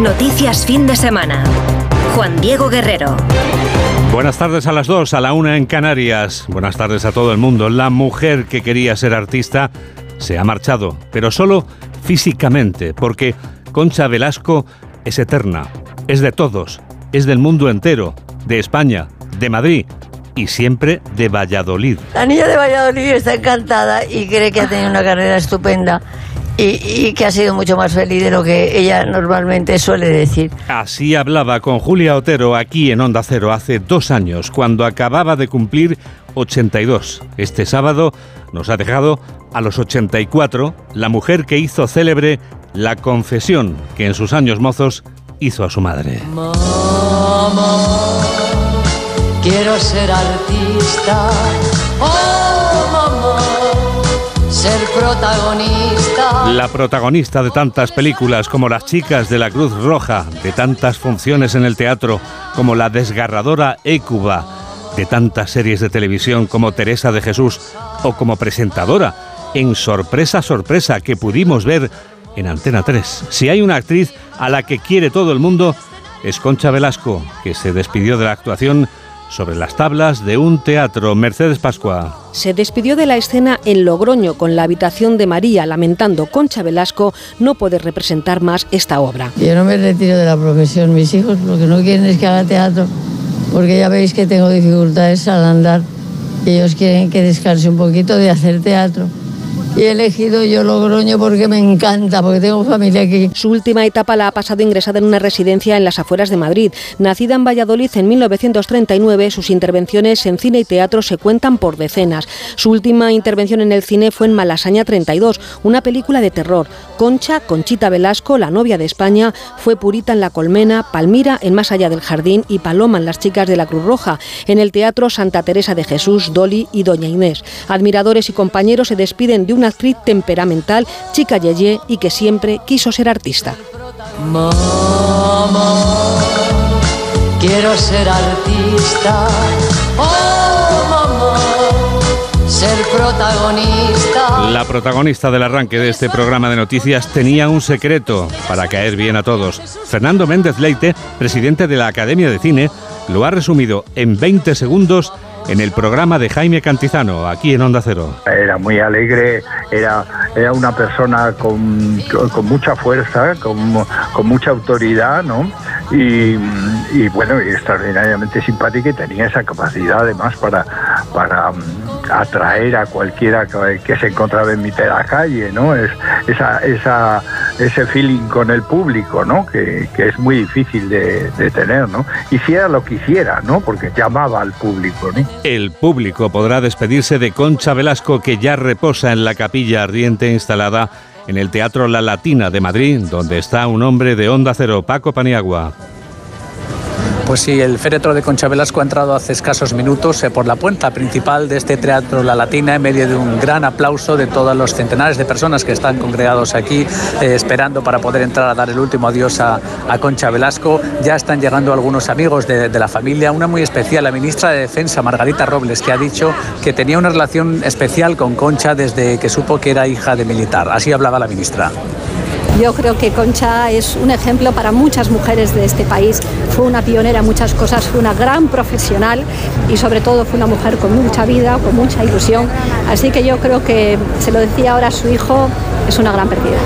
Noticias fin de semana. Juan Diego Guerrero. Buenas tardes a las dos, a la una en Canarias. Buenas tardes a todo el mundo. La mujer que quería ser artista se ha marchado, pero solo físicamente, porque Concha Velasco es eterna, es de todos, es del mundo entero, de España, de Madrid y siempre de Valladolid. La niña de Valladolid está encantada y cree que ha tenido una carrera estupenda y, que ha sido mucho más feliz de lo que ella normalmente suele decir. Así hablaba con Julia Otero aquí en Onda Cero hace dos años, cuando acababa de cumplir 82. Este sábado nos ha dejado a los 84 la mujer que hizo célebre la confesión que en sus años mozos hizo a su madre. quiero ser artista. Ser protagonista. La protagonista de tantas películas como Las chicas de la Cruz Roja, de tantas funciones en el teatro como La desgarradora Écuba, de tantas series de televisión como Teresa de Jesús o como presentadora en Sorpresa Sorpresa que pudimos ver en Antena 3. Si hay una actriz a la que quiere todo el mundo, es Concha Velasco, que se despidió de la actuación sobre las tablas de un teatro. Mercedes Pascua. Se despidió de la escena en Logroño con la habitación de María, lamentando Concha Velasco no poder representar más esta obra. Yo no me retiro de la profesión. Mis hijos lo que no quieren es que haga teatro, porque ya veis que tengo dificultades al andar. Ellos quieren que descanse un poquito de hacer teatro y he elegido yo Logroño porque me encanta, porque tengo familia aquí. Su última etapa la ha pasado ingresada en una residencia en las afueras de Madrid. Nacida en Valladolid en 1939, sus intervenciones en cine y teatro se cuentan por decenas. Su última intervención en el cine fue en Malasaña 32, una película de terror. Concha, Conchita Velasco, la novia de España, fue Purita en La Colmena, Palmira en Más allá del jardín y Paloma en Las chicas de la Cruz Roja. En el teatro Santa Teresa de Jesús, Dolly y Doña Inés. Admiradores y compañeros se despiden de un una actriz temperamental, chica yeye y que siempre quiso ser artista. quiero ser artista. Oh, ser protagonista. La protagonista del arranque de este programa de noticias tenía un secreto para caer bien a todos. Fernando Méndez Leite, presidente de la Academia de Cine, lo ha resumido en 20 segundos en el programa de Jaime Cantizano, aquí en Onda Cero. Era muy alegre, era, era una persona con, con mucha fuerza, con, con, mucha autoridad, ¿no? Y, bueno, extraordinariamente simpática y tenía esa capacidad además para, para atraer a cualquiera que, se encontraba en mitad de la calle, ¿no? Es, esa, esa, ese feeling con el público, ¿no? Que, que es muy difícil de, de, tener, ¿no? Hiciera lo que hiciera, ¿no? Porque llamaba al público, ¿no? El público podrá despedirse de Concha Velasco, que ya reposa en la capilla ardiente instalada en el Teatro La Latina de Madrid, donde está un hombre de Onda Cero, Paco Paniagua. Pues sí, el féretro de Concha Velasco ha entrado hace escasos minutos eh, por la puerta principal de este Teatro La Latina en medio de un gran aplauso de todos los centenares de personas que están congregados aquí eh, esperando para poder entrar a dar el último adiós a, Concha Velasco. Ya están llegando algunos amigos de, de, la familia, una muy especial, la ministra de Defensa, Margarita Robles, que ha dicho que tenía una relación especial con Concha desde que supo que era hija de militar. Así hablaba la ministra. Yo creo que Concha es un ejemplo para muchas mujeres de este país. Fue una pionera en muchas cosas, fue una gran profesional y sobre todo fue una mujer con mucha vida, con mucha ilusión. Así que yo creo que, se lo decía ahora a su hijo, es una gran pérdida.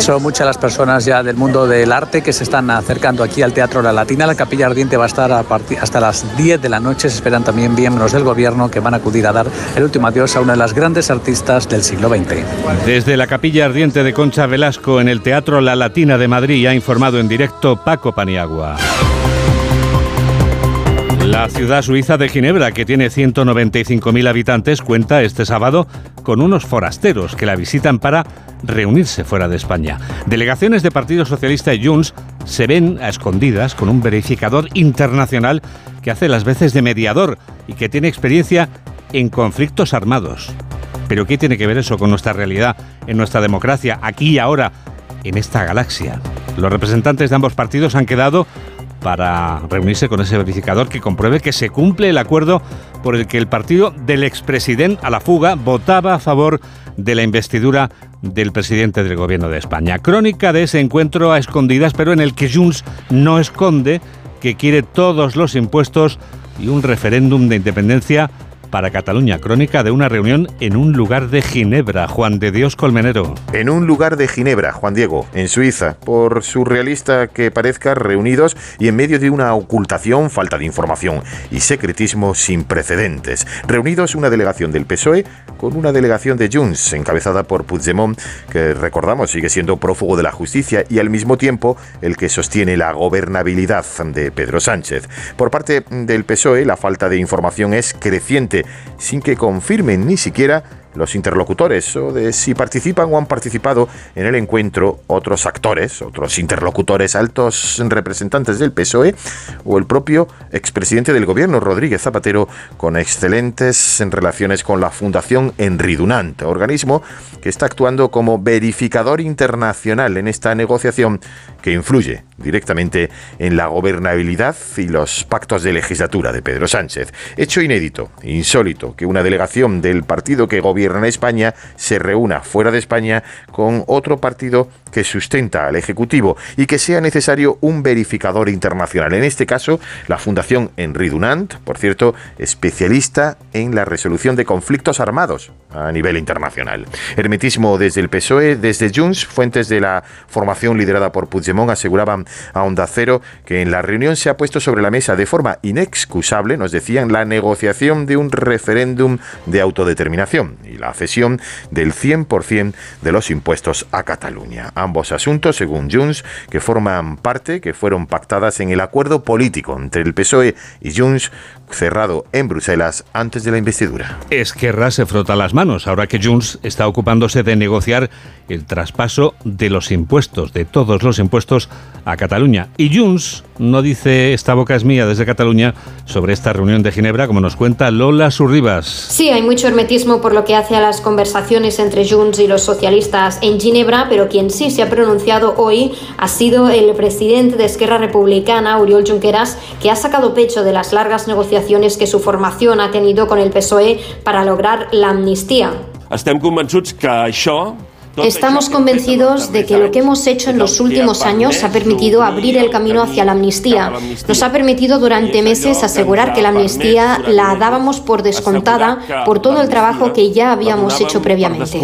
Son muchas las personas ya del mundo del arte que se están acercando aquí al Teatro La Latina. La Capilla Ardiente va a estar hasta las 10 de la noche. Se esperan también miembros del gobierno que van a acudir a dar el último adiós a una de las grandes artistas del siglo XX. Desde la Capilla Ardiente de Concha Velasco en el Teatro La Latina de Madrid ha informado en directo Paco Paniagua. La ciudad suiza de Ginebra, que tiene 195.000 habitantes, cuenta este sábado con unos forasteros que la visitan para reunirse fuera de España. Delegaciones de Partido Socialista y Junts se ven a escondidas con un verificador internacional que hace las veces de mediador y que tiene experiencia en conflictos armados. Pero ¿qué tiene que ver eso con nuestra realidad, en nuestra democracia, aquí y ahora, en esta galaxia? Los representantes de ambos partidos han quedado para reunirse con ese verificador que compruebe que se cumple el acuerdo por el que el partido del expresidente a la fuga votaba a favor de la investidura del presidente del gobierno de España. Crónica de ese encuentro a escondidas, pero en el que Junts no esconde que quiere todos los impuestos y un referéndum de independencia para Cataluña. Crónica de una reunión en un lugar de Ginebra. Juan de Dios Colmenero. En un lugar de Ginebra, Juan Diego, en Suiza, por surrealista que parezca, reunidos y en medio de una ocultación, falta de información y secretismo sin precedentes. Reunidos una delegación del PSOE con una delegación de Junts, encabezada por Puigdemont, que recordamos sigue siendo prófugo de la justicia y al mismo tiempo el que sostiene la gobernabilidad de Pedro Sánchez. Por parte del PSOE, la falta de información es creciente sin que confirmen ni siquiera los interlocutores o de si participan o han participado en el encuentro otros actores, otros interlocutores, altos representantes del PSOE o el propio expresidente del gobierno, Rodríguez Zapatero, con excelentes relaciones con la Fundación Enri Dunant, organismo que está actuando como verificador internacional en esta negociación que influye directamente en la gobernabilidad y los pactos de legislatura de Pedro Sánchez. Hecho inédito, insólito, que una delegación del partido que gobierna España se reúna fuera de España con otro partido que sustenta al Ejecutivo y que sea necesario un verificador internacional. En este caso, la Fundación Henri Dunant, por cierto, especialista en la resolución de conflictos armados a nivel internacional. Hermetismo desde el PSOE, desde Junts, fuentes de la formación liderada por Puigdemont aseguraban a Onda Cero que en la reunión se ha puesto sobre la mesa de forma inexcusable, nos decían, la negociación de un referéndum de autodeterminación y la cesión del 100% de los impuestos a Cataluña. Ambos asuntos, según Junts, que forman parte, que fueron pactadas en el acuerdo político entre el PSOE y Junts, cerrado en Bruselas antes de la investidura. Esquerra se frota las manos ahora que Junts está ocupándose de negociar el traspaso de los impuestos, de todos los impuestos a Cataluña. Y Junts no dice esta boca es mía desde Cataluña sobre esta reunión de Ginebra, como nos cuenta Lola Surribas. Sí, hay mucho hermetismo por lo que hace a las conversaciones entre Junts y los socialistas en Ginebra, pero quien sí se ha pronunciado hoy ha sido el presidente de Esquerra Republicana, Oriol Junqueras, que ha sacado pecho de las largas negociaciones que su formación ha tenido con el PSOE para lograr la amnistía. Estamos convencidos de que lo que hemos hecho en los últimos años ha permitido abrir el camino hacia la amnistía. Nos ha permitido durante meses asegurar que la amnistía la dábamos por descontada por todo el trabajo que ya habíamos hecho previamente.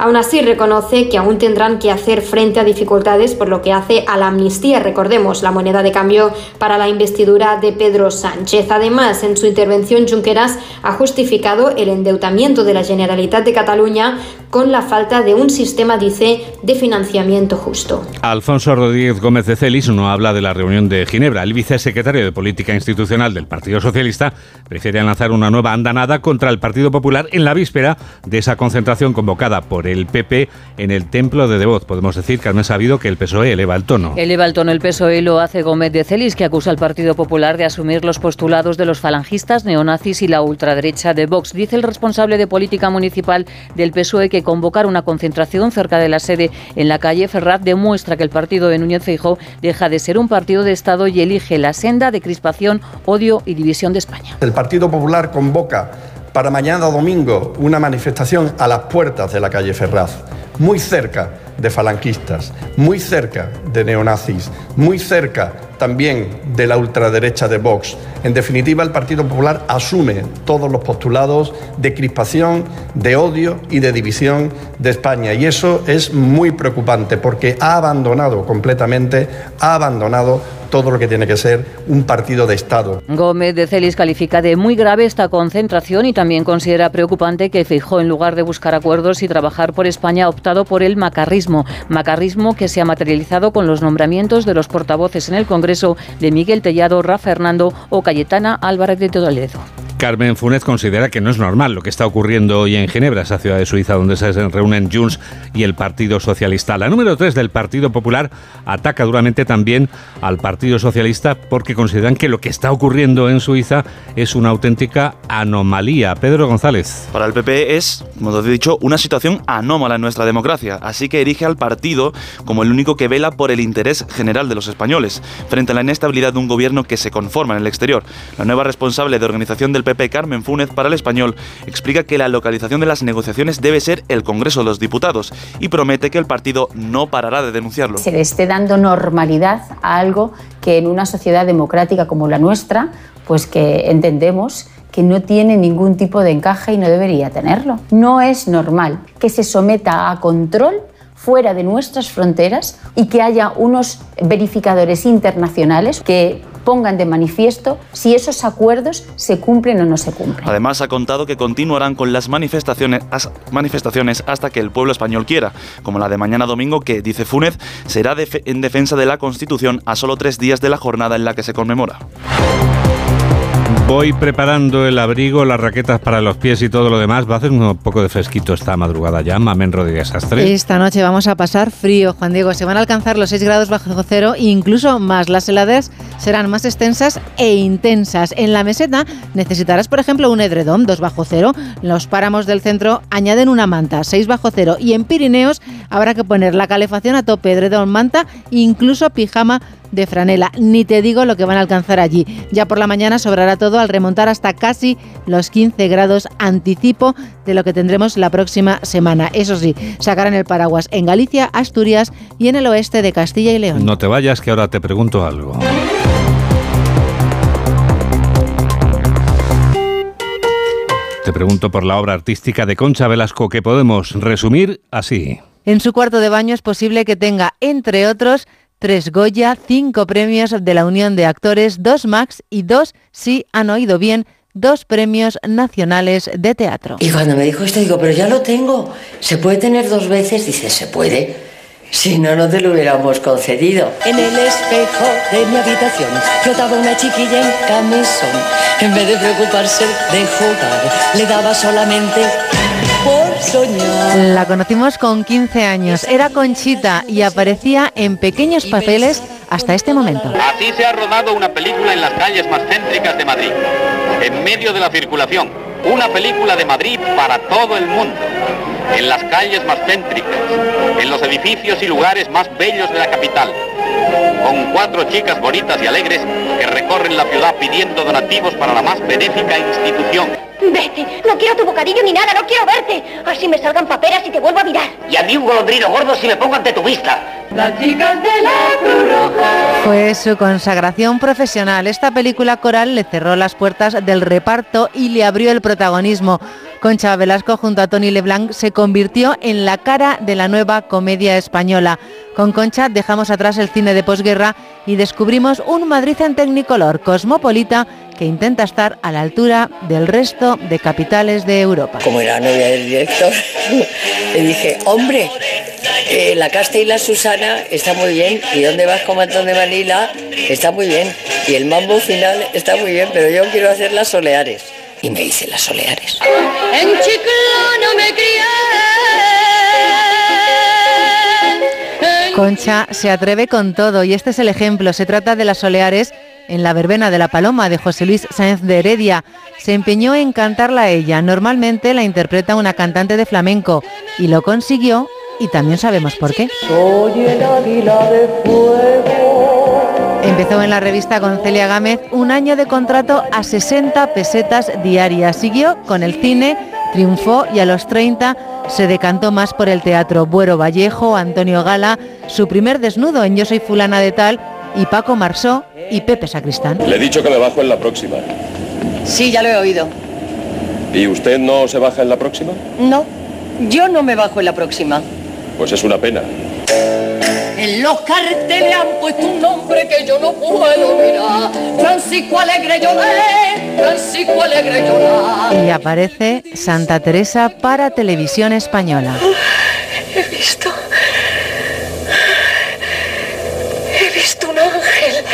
Aún así, reconoce que aún tendrán que hacer frente a dificultades por lo que hace a la amnistía, recordemos, la moneda de cambio para la investidura de Pedro Sánchez. Además, en su intervención, Junqueras ha justificado el endeudamiento de la Generalitat de Cataluña con la falta de un sistema, dice, de financiamiento justo. Alfonso Rodríguez Gómez de Celis no habla de la reunión de Ginebra. El vicesecretario de Política Institucional del Partido Socialista prefiere lanzar una nueva andanada contra el Partido Popular en la víspera de esa concentración convocada por el PP en el templo de Devoz. Podemos decir que ha sabido que el PSOE eleva el tono. Eleva el tono el PSOE lo hace Gómez de Celis, que acusa al Partido Popular de asumir los postulados de los falangistas, neonazis y la ultraderecha de Vox. Dice el responsable de política municipal del PSOE que convocar una concentración cerca de la sede en la calle Ferrat demuestra que el partido de Núñez Feijóo deja de ser un partido de Estado y elige la senda de crispación, odio y división de España. El Partido Popular convoca para mañana domingo una manifestación a las puertas de la calle Ferraz, muy cerca de falanquistas, muy cerca de neonazis, muy cerca también de la ultraderecha de Vox. En definitiva, el Partido Popular asume todos los postulados de crispación, de odio y de división de España. Y eso es muy preocupante porque ha abandonado completamente, ha abandonado todo lo que tiene que ser un partido de Estado. Gómez de Celis califica de muy grave esta concentración y también considera preocupante que Feijó, en lugar de buscar acuerdos y trabajar por España, ha optado por el macarrismo. Macarrismo que se ha materializado con los nombramientos de los portavoces en el Congreso de Miguel Tellado, Rafa Fernando o Cayetana Álvarez de Toledo. Carmen Funes considera que no es normal lo que está ocurriendo hoy en Ginebra, esa ciudad de Suiza donde se reúnen Junts y el Partido Socialista. La número 3 del Partido Popular ataca duramente también al Partido Socialista porque consideran que lo que está ocurriendo en Suiza es una auténtica anomalía. Pedro González. Para el PP es, como os he dicho, una situación anómala en nuestra democracia, así que erige al partido como el único que vela por el interés general de los españoles, frente a la inestabilidad de un gobierno que se conforma en el exterior. La nueva responsable de organización del PP, Carmen Fúnez, para el español, explica que la localización de las negociaciones debe ser el Congreso de los Diputados y promete que el partido no parará de denunciarlo. Se le esté dando normalidad a algo que en una sociedad democrática como la nuestra, pues que entendemos que no tiene ningún tipo de encaje y no debería tenerlo. No es normal que se someta a control fuera de nuestras fronteras y que haya unos verificadores internacionales que pongan de manifiesto si esos acuerdos se cumplen o no se cumplen. Además, ha contado que continuarán con las manifestaciones, hasta que el pueblo español quiera, como la de mañana domingo que, dice Funes, será en defensa de la Constitución a solo tres días de la jornada en la que se conmemora. Voy preparando el abrigo, las raquetas para los pies y todo lo demás. Va a hacer un poco de fresquito esta madrugada ya. Mamen Rodríguez Astre. Esta noche vamos a pasar frío, Juan Diego. Se van a alcanzar los 6 grados bajo cero e incluso más. Las heladas serán más extensas e intensas. En la meseta necesitarás, por ejemplo, un edredón 2 bajo cero. Los páramos del centro añaden una manta 6 bajo cero. Y en Pirineos habrá que poner la calefacción a tope, edredón, manta, incluso pijama de franela. Ni te digo lo que van a alcanzar allí. Ya por la mañana sobrará todo al remontar hasta casi los 15 grados anticipo de lo que tendremos la próxima semana. Eso sí, sacarán el paraguas en Galicia, Asturias y en el oeste de Castilla y León. No te vayas, que ahora te pregunto algo. Te pregunto por la obra artística de Concha Velasco que podemos resumir así. En su cuarto de baño es posible que tenga, entre otros, tres Goya, cinco premios de la Unión de Actores, dos Max y dos, si han oído bien, dos premios nacionales de teatro. Y cuando me dijo esto, digo, pero ya lo tengo. ¿Se puede tener dos veces? Dice, se puede. Si no, no te lo hubiéramos concedido. En el espejo de mi habitación flotaba una chiquilla en camisón. En vez de preocuparse de jugar, le daba solamente. La conocimos con 15 años. Era Conchita y aparecía en pequeños papeles hasta este momento. Así se ha rodado una película en las calles más céntricas de Madrid, en medio de la circulación. Una película de Madrid para todo el mundo, en las calles más céntricas, en los edificios y lugares más bellos de la capital, con cuatro chicas bonitas y alegres que recorren la ciudad pidiendo donativos para la más benéfica institución. Vete, no quiero tu bocadillo ni nada, no quiero verte. Así me salgan paperas y te vuelvo a mirar. Y a mí un golondrino gordo si me pongo ante tu vista. Las chicas de la Cruz Roja. Fue su consagración profesional. Esta película coral le cerró las puertas del reparto y le abrió el protagonismo. Concha Velasco junto a Tony Leblanc se convirtió en la cara de la nueva comedia española. Con Concha dejamos atrás el cine de posguerra y descubrimos un Madrid en Tecnicolor, cosmopolita, que intenta estar a la altura del resto de capitales de Europa. Como era novia del director, le dije, hombre, eh, la Casta y la Susana está muy bien, y dónde vas con Antón de Manila está muy bien, y el mambo final está muy bien, pero yo quiero hacer las soleares. Y me hice las soleares. En Chiclana me crié. Concha se atreve con todo y este es el ejemplo. Se trata de las Soleares en la verbena de la Paloma de José Luis Sáenz de Heredia. Se empeñó en cantarla a ella. Normalmente la interpreta una cantante de flamenco y lo consiguió y también sabemos por qué. Soy el águila de fuego. Empezó en la revista con Celia Gámez un año de contrato a 60 pesetas diarias. Siguió con el cine, triunfó y a los 30 se decantó más por el teatro. Buero Vallejo, Antonio Gala, su primer desnudo en Yo soy fulana de tal y Paco Marsó y Pepe Sacristán. Le he dicho que me bajo en la próxima. Sí, ya lo he oído. ¿Y usted no se baja en la próxima? No, yo no me bajo en la próxima. Pues es una pena. En los carteles han puesto un nombre que yo no puedo mirar. Francisco Alegre lloré, Francisco Alegre llorar. Y aparece Santa Teresa para Televisión Española. He visto. He visto un ángel.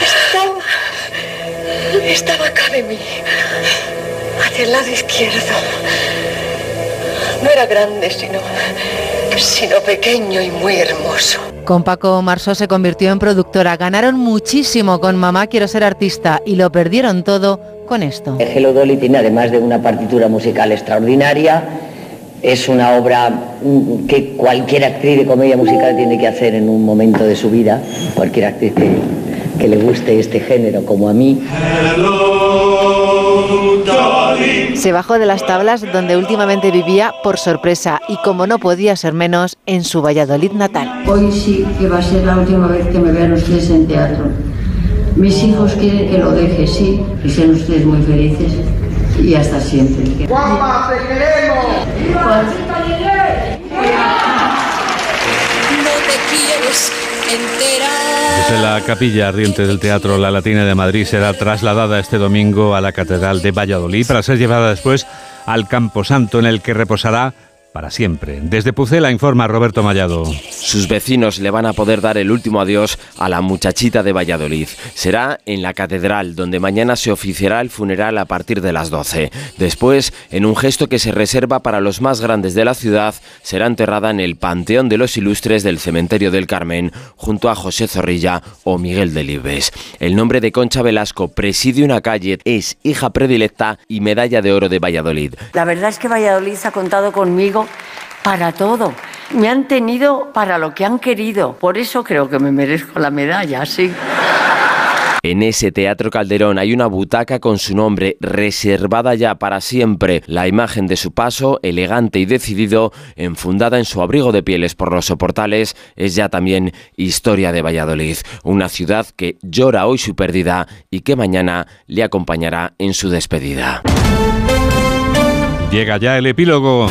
Estaba. estaba acá de mí, hacia el lado izquierdo. No era grande, sino, sino pequeño y muy hermoso. Con Paco Marsó se convirtió en productora. Ganaron muchísimo con Mamá Quiero ser artista y lo perdieron todo con esto. Hello Dolly tiene, además de una partitura musical extraordinaria, es una obra mm, que cualquier actriz de comedia musical tiene que hacer en un momento de su vida, cualquier actriz que, que le guste este género como a mí. Se bajó de las tablas donde últimamente vivía por sorpresa y como no podía ser menos en su Valladolid natal. Hoy sí que va a ser la última vez que me vean ustedes en teatro. Mis hijos quieren que lo deje, sí, y sean ustedes muy felices. Y hasta siempre. ¡Guapa, te queremos! No te quieres. Desde la capilla ardiente del Teatro La Latina de Madrid será trasladada este domingo a la Catedral de Valladolid para ser llevada después al Camposanto en el que reposará para siempre. Desde Pucela informa Roberto Mallado. Sus vecinos le van a poder dar el último adiós a la muchachita de Valladolid. Será en la catedral, donde mañana se oficiará el funeral a partir de las 12. Después, en un gesto que se reserva para los más grandes de la ciudad, será enterrada en el Panteón de los Ilustres del Cementerio del Carmen, junto a José Zorrilla o Miguel Delibes. El nombre de Concha Velasco preside una calle, es hija predilecta y medalla de oro de Valladolid. La verdad es que Valladolid ha contado conmigo para todo. Me han tenido para lo que han querido. Por eso creo que me merezco la medalla, sí. En ese Teatro Calderón hay una butaca con su nombre, reservada ya para siempre. La imagen de su paso, elegante y decidido, enfundada en su abrigo de pieles por los soportales, es ya también historia de Valladolid. Una ciudad que llora hoy su pérdida y que mañana le acompañará en su despedida. Llega ya el epílogo.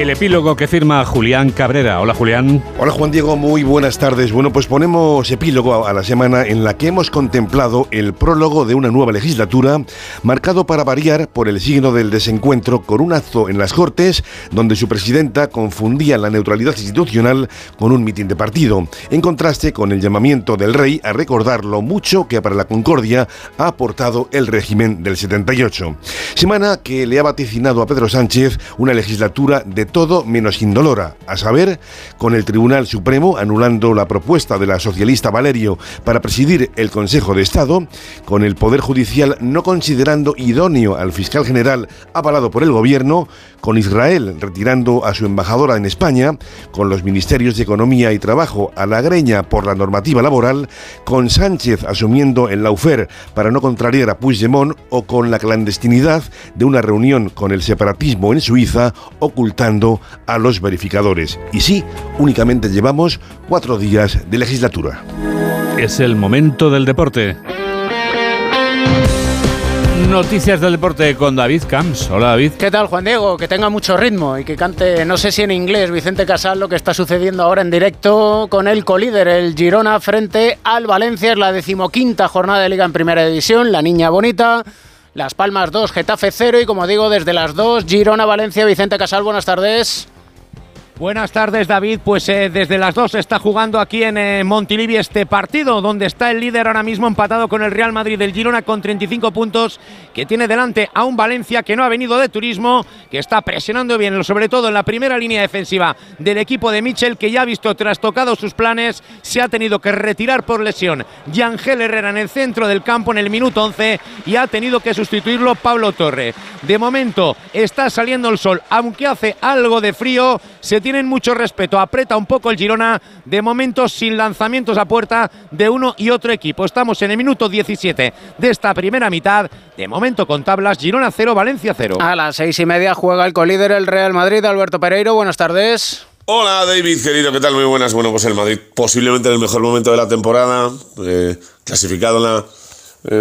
El epílogo que firma Julián Cabrera. Hola Julián. Hola Juan Diego, muy buenas tardes. Bueno, pues ponemos epílogo a la semana en la que hemos contemplado el prólogo de una nueva legislatura, marcado para variar por el signo del desencuentro con un acto en las Cortes donde su presidenta confundía la neutralidad institucional con un mitin de partido, en contraste con el llamamiento del rey a recordar lo mucho que para la concordia ha aportado el régimen del 78. Semana que le ha vaticinado a Pedro Sánchez una legislatura de todo menos indolora, a saber, con el Tribunal Supremo anulando la propuesta de la socialista Valerio para presidir el Consejo de Estado, con el Poder Judicial no considerando idóneo al fiscal general avalado por el Gobierno, con Israel retirando a su embajadora en España, con los ministerios de Economía y Trabajo a la greña por la normativa laboral, con Sánchez asumiendo el laufer para no contrariar a Puigdemont o con la clandestinidad de una reunión con el separatismo en Suiza ocultando a los verificadores. Y sí, únicamente llevamos cuatro días de legislatura. Es el momento del deporte. Noticias del deporte con David Camps. Hola David. ¿Qué tal Juan Diego? Que tenga mucho ritmo y que cante, no sé si en inglés, Vicente Casal, lo que está sucediendo ahora en directo con el colíder, el Girona, frente al Valencia. Es la decimoquinta jornada de liga en primera división. La niña bonita. Las Palmas 2, Getafe 0 y como digo, desde las 2, Girona, Valencia, Vicente Casal, buenas tardes. Buenas tardes, David. Pues eh, desde las dos está jugando aquí en eh, Montilivi este partido, donde está el líder ahora mismo empatado con el Real Madrid del Girona con 35 puntos, que tiene delante a un Valencia que no ha venido de turismo, que está presionando bien, sobre todo en la primera línea defensiva del equipo de Michel, que ya ha visto trastocado sus planes, se ha tenido que retirar por lesión Yangel Herrera en el centro del campo en el minuto 11 y ha tenido que sustituirlo Pablo Torre. De momento está saliendo el sol, aunque hace algo de frío, se tienen mucho respeto, aprieta un poco el Girona, de momento sin lanzamientos a puerta de uno y otro equipo. Estamos en el minuto 17 de esta primera mitad, de momento con tablas, Girona 0, Valencia 0. A las seis y media juega el colíder el Real Madrid, Alberto Pereiro, buenas tardes. Hola David, querido, ¿qué tal? Muy buenas. Bueno, pues el Madrid posiblemente en el mejor momento de la temporada, eh, clasificado en la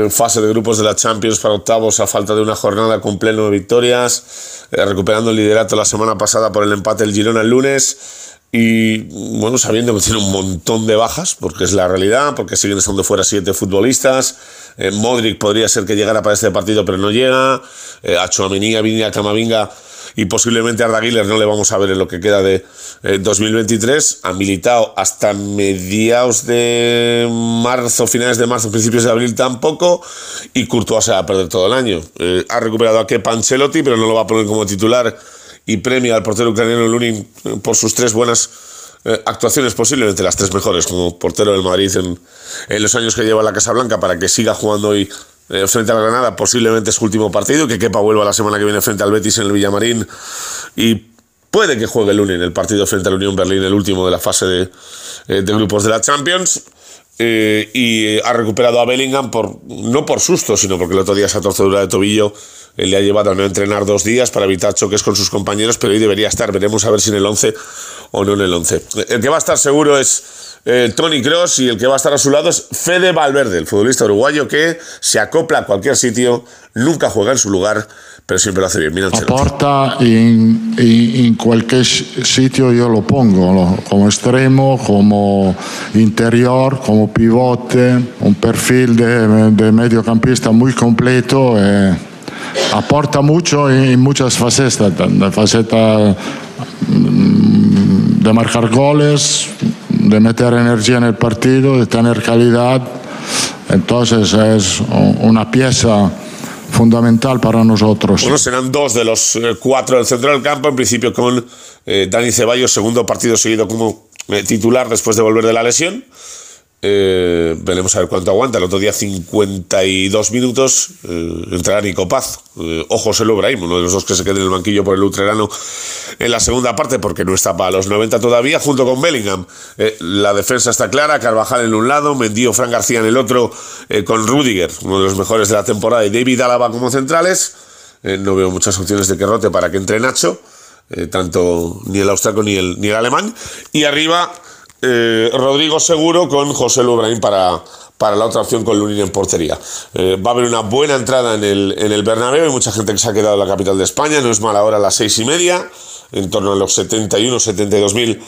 fase de grupos de la Champions para octavos a falta de una jornada con pleno de victorias, eh, recuperando el liderato la semana pasada por el empate del Girona el lunes y bueno, sabiendo que tiene un montón de bajas, porque es la realidad, porque siguen estando fuera siete futbolistas, eh, Modric podría ser que llegara para este partido pero no llega, eh, a Chouameni, a Camavinga y posiblemente a Arda no le vamos a ver en lo que queda de 2023. Ha militado hasta mediados de marzo, finales de marzo, principios de abril tampoco. Y Courtois se va a perder todo el año. Eh, ha recuperado a Kepa Ancelotti, pero no lo va a poner como titular. Y premia al portero ucraniano Lunin eh, por sus tres buenas eh, actuaciones, posiblemente las tres mejores como portero del Madrid en, en los años que lleva la Casa Blanca, para que siga jugando hoy frente a la Granada, posiblemente su último partido, que Kepa vuelva la semana que viene frente al Betis en el Villamarín y Puede que juegue el en el partido frente al Unión Berlín, el último de la fase de, eh, grupos de la Champions. Eh, y ha recuperado a Bellingham por, no por susto, sino porque el otro día esa torcedura de tobillo eh, le ha llevado a no entrenar dos días para evitar choques con sus compañeros, pero hoy debería estar. Veremos a ver si en el 11 o no en el 11. El que va a estar seguro es Tony Cross y el que va a estar a su lado es Fede Valverde, el futbolista uruguayo que se acopla a cualquier sitio, nunca juega en su lugar pero siempre lo hace bien. Mira Aporta en, en, cualquier sitio yo lo pongo, como extremo, como interior, como pivote, un perfil de, de mediocampista muy completo. Eh, aporta mucho en, muchas facetas, la faceta mm, de marcar goles, de meter energía en el partido, de tener calidad. Entonces es una pieza fundamental para nosotros. Bueno, serán dos de los eh, cuatro del centro del campo, en principio con eh, Dani Ceballos, segundo partido seguido como eh, titular después de volver de la lesión. Eh, veremos a ver cuánto aguanta. El otro día 52 minutos eh, entrará Nico Paz. Eh, ojo, se lo Brahim, uno de los dos que se quede en el banquillo por el Utrerano en la segunda parte, porque no está para los 90 todavía, junto con Bellingham. Eh, la defensa está clara, Carvajal en un lado, Mendío, Fran García en el otro, con Rudiger, uno de los mejores de la temporada, y David Álava como centrales. no veo muchas opciones de que rote para que entre Nacho, tanto ni el austriaco ni el, ni el alemán. Y arriba eh, Rodrigo Seguro con José Lubraín para, para la otra opción con Lunin en portería. Eh, va a haber una buena entrada en el, en el Bernabéu, hay mucha gente que se ha quedado en la capital de España, no es mala hora a las seis y media, en torno a los 71, 72 mil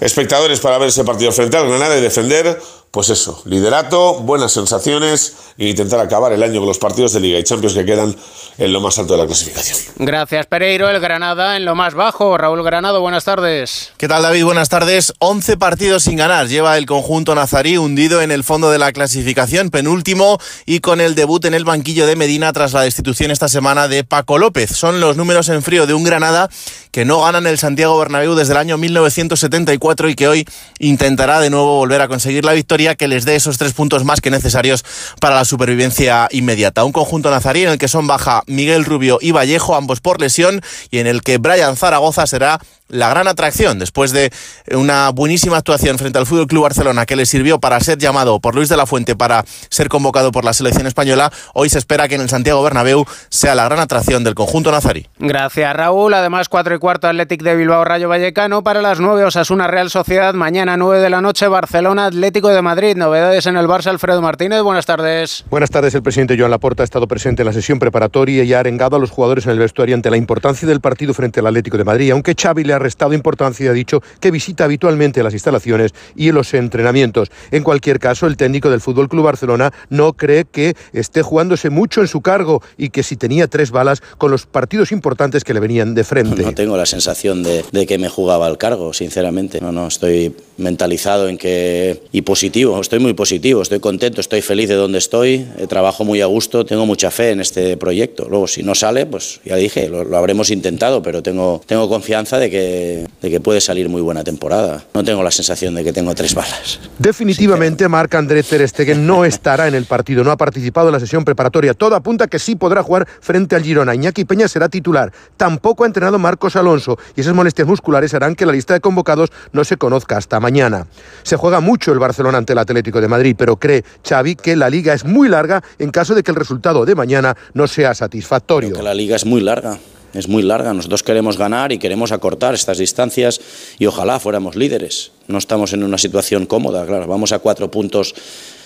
espectadores para ver ese partido frente al Granada y defender pues eso, liderato, buenas sensaciones e intentar acabar el año con los partidos de Liga y Champions que quedan en lo más alto de la clasificación. Gracias, Pereiro. El Granada en lo más bajo. Raúl Granado, buenas tardes. ¿Qué tal, David? Buenas tardes. 11 partidos sin ganar. Lleva el conjunto nazarí hundido en el fondo de la clasificación, penúltimo, y con el debut en el banquillo de Medina tras la destitución esta semana de Paco López. Son los números en frío de un Granada que no gana en el Santiago Bernabéu desde el año 1974 y que hoy intentará de nuevo volver a conseguir la victoria que les dé esos tres puntos más que necesarios para la supervivencia inmediata. Un conjunto nazarí en el que son baja Miguel Rubio y Vallejo, ambos por lesión, y en el que Brian Zaragoza será la gran atracción después de una buenísima actuación frente al Fútbol Club Barcelona que le sirvió para ser llamado por Luis de la Fuente para ser convocado por la selección española. Hoy se espera que en el Santiago Bernabéu sea la gran atracción del conjunto nazarí. Gracias, Raúl. Además, 4 y cuarto Athletic de Bilbao Rayo Vallecano para las 9 Osasuna Real Sociedad. Mañana 9 de la noche Barcelona Atlético de Madrid. Novedades en el Barça Alfredo Martínez. Buenas tardes. Buenas tardes. El presidente Joan Laporta ha estado presente en la sesión preparatoria y ha arengado a los jugadores en el vestuario ante la importancia del partido frente al Atlético de Madrid, aunque Xavi le ha restado importancia y ha dicho que visita habitualmente las instalaciones y los entrenamientos. En cualquier caso, el técnico del Fútbol Club Barcelona no cree que esté jugándose mucho en su cargo y que si tenía tres balas con los partidos importantes que le venían de frente. No tengo la sensación de, de que me jugaba al cargo, sinceramente. No, no, estoy mentalizado en que y positivo, estoy muy positivo, estoy contento, estoy feliz de donde estoy, eh, trabajo muy a gusto, tengo mucha fe en este proyecto. Luego, si no sale, pues ya dije, lo, lo habremos intentado, pero tengo, tengo confianza de que, de que puede salir muy buena temporada. No tengo la sensación de que tengo tres balas. Definitivamente, Marc André Ter Stegen no estará en el partido, no ha participado en la sesión preparatoria. Todo apunta que sí podrá jugar frente al Girona. Iñaki Peña será titular. Tampoco ha entrenado Marcos Alonso y esas molestias musculares harán que la lista de convocados no se conozca hasta mañana. Se juega mucho el Barcelona ante el Atlético de Madrid, pero cree Xavi que la liga es muy larga en caso de que el resultado de mañana no sea satisfactorio. Creo que la liga es muy larga es muy larga. Nosotros queremos ganar y queremos acortar estas distancias y ojalá fuéramos líderes. No estamos en una situación cómoda, claro. Vamos a cuatro puntos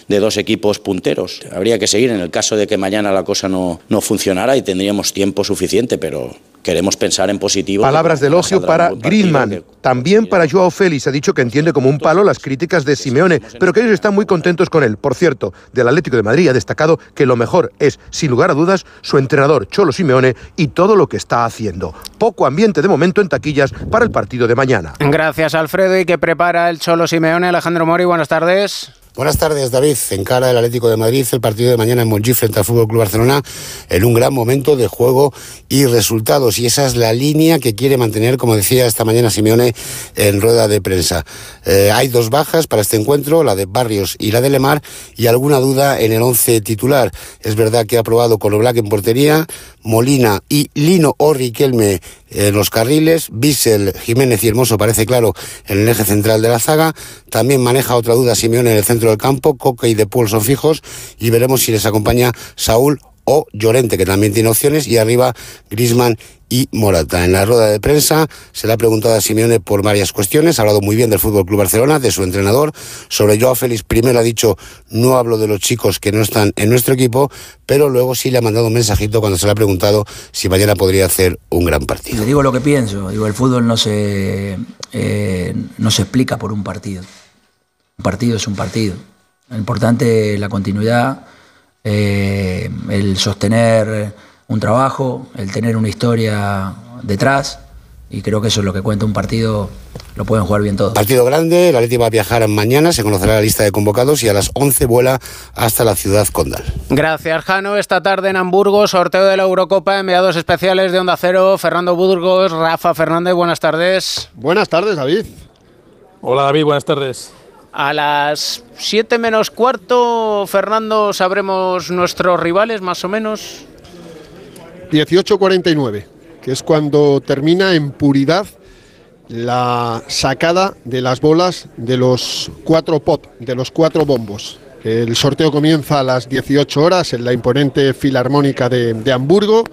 de dos equipos punteros. Habría que seguir en el caso de que mañana la cosa no, no funcionara y tendríamos tiempo suficiente, pero queremos pensar en positivo. Palabras de elogio para Griezmann, también para Joao Félix. Ha dicho que entiende como un palo las críticas de Simeone, pero que ellos están muy contentos con él. Por cierto, del Atlético de Madrid ha destacado que lo mejor es, sin lugar a dudas, su entrenador Cholo Simeone y todo lo que está haciendo. Poco ambiente de momento en taquillas para el partido de mañana. Gracias, Alfredo. ¿Y que prepara el Cholo Simeone? Alejandro Mori, buenas tardes. Buenas tardes, David. En cara del Atlético de Madrid el partido de mañana en Montjuic frente al Fútbol Club Barcelona en un gran momento de juego y resultados. Y esa es la línea que quiere mantener, como decía esta mañana Simeone en rueda de prensa. Eh, hay dos bajas para este encuentro, la de Barrios y la de Lemar, y alguna duda en el once titular. Es verdad que ha probado con Black en portería, Molina y Lino o Riquelme en los carriles, Bissell, Jiménez y Hermoso parece claro en el eje central de la zaga, también maneja otra duda Simeone en el centro del campo, Coque y De Paul son fijos. Y veremos si les acompaña Saúl o Llorente, que también tiene opciones, y arriba Grisman y Morata. En la rueda de prensa se le ha preguntado a Simeone por varias cuestiones, ha hablado muy bien del Fútbol Club Barcelona, de su entrenador, sobre Joao Félix primero ha dicho no hablo de los chicos que no están en nuestro equipo, pero luego sí le ha mandado un mensajito cuando se le ha preguntado si mañana podría hacer un gran partido. Le digo lo que pienso, digo el fútbol no se eh, no se explica por un partido. Un partido es un partido. Lo importante es la continuidad, eh, el sostener un trabajo, el tener una historia detrás. Y creo que eso es lo que cuenta un partido, lo pueden jugar bien todos. Partido grande, la Leti va a viajar mañana, se conocerá la lista de convocados y a las 11 vuela hasta la ciudad condal. Gracias, Jano. Esta tarde en Hamburgo, sorteo de la Eurocopa, enviados especiales de Onda Cero, Fernando Burgos, Rafa Fernández, buenas tardes. Buenas tardes, David. Hola, David, buenas tardes. A las 7 menos cuarto, Fernando, sabremos nuestros rivales, más o menos. 18.49, que es cuando termina en puridad la sacada de las bolas de los cuatro pot, de los cuatro bombos. El sorteo comienza a las 18 horas en la imponente Filarmónica de, de Hamburgo,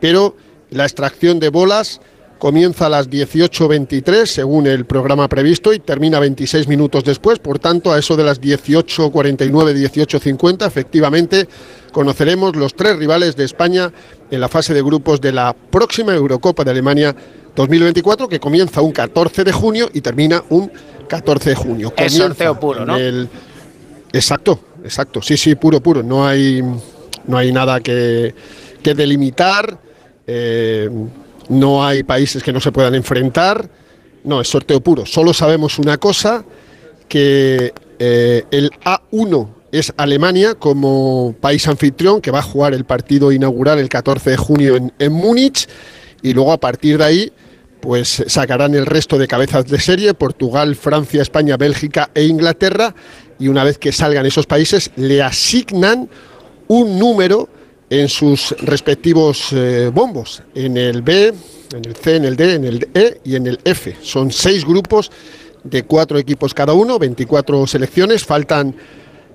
pero la extracción de bolas comienza a las 18.23 según el programa previsto y termina 26 minutos después, por tanto a eso de las 18.49, 18.50 efectivamente conoceremos los tres rivales de España en la fase de grupos de la próxima Eurocopa de Alemania 2024 que comienza un 14 de junio y termina un 14 de junio. Es Comienza sorteo puro, ¿no? el- Exacto, exacto, sí, sí, puro, puro, no hay, no hay nada que, que delimitar, eh, no hay países que no se puedan enfrentar, no, es sorteo puro. Solo sabemos una cosa, que eh, el A1 es Alemania como país anfitrión que va a jugar el partido inaugural el 14 de junio en, en Múnich y luego a partir de ahí pues sacarán el resto de cabezas de serie, Portugal, Francia, España, Bélgica e Inglaterra y una vez que salgan esos países le asignan un número en sus respectivos eh, bombos, en el B, en el C, en el D, en el E y en el F. Son seis grupos de cuatro equipos cada uno, 24 selecciones, faltan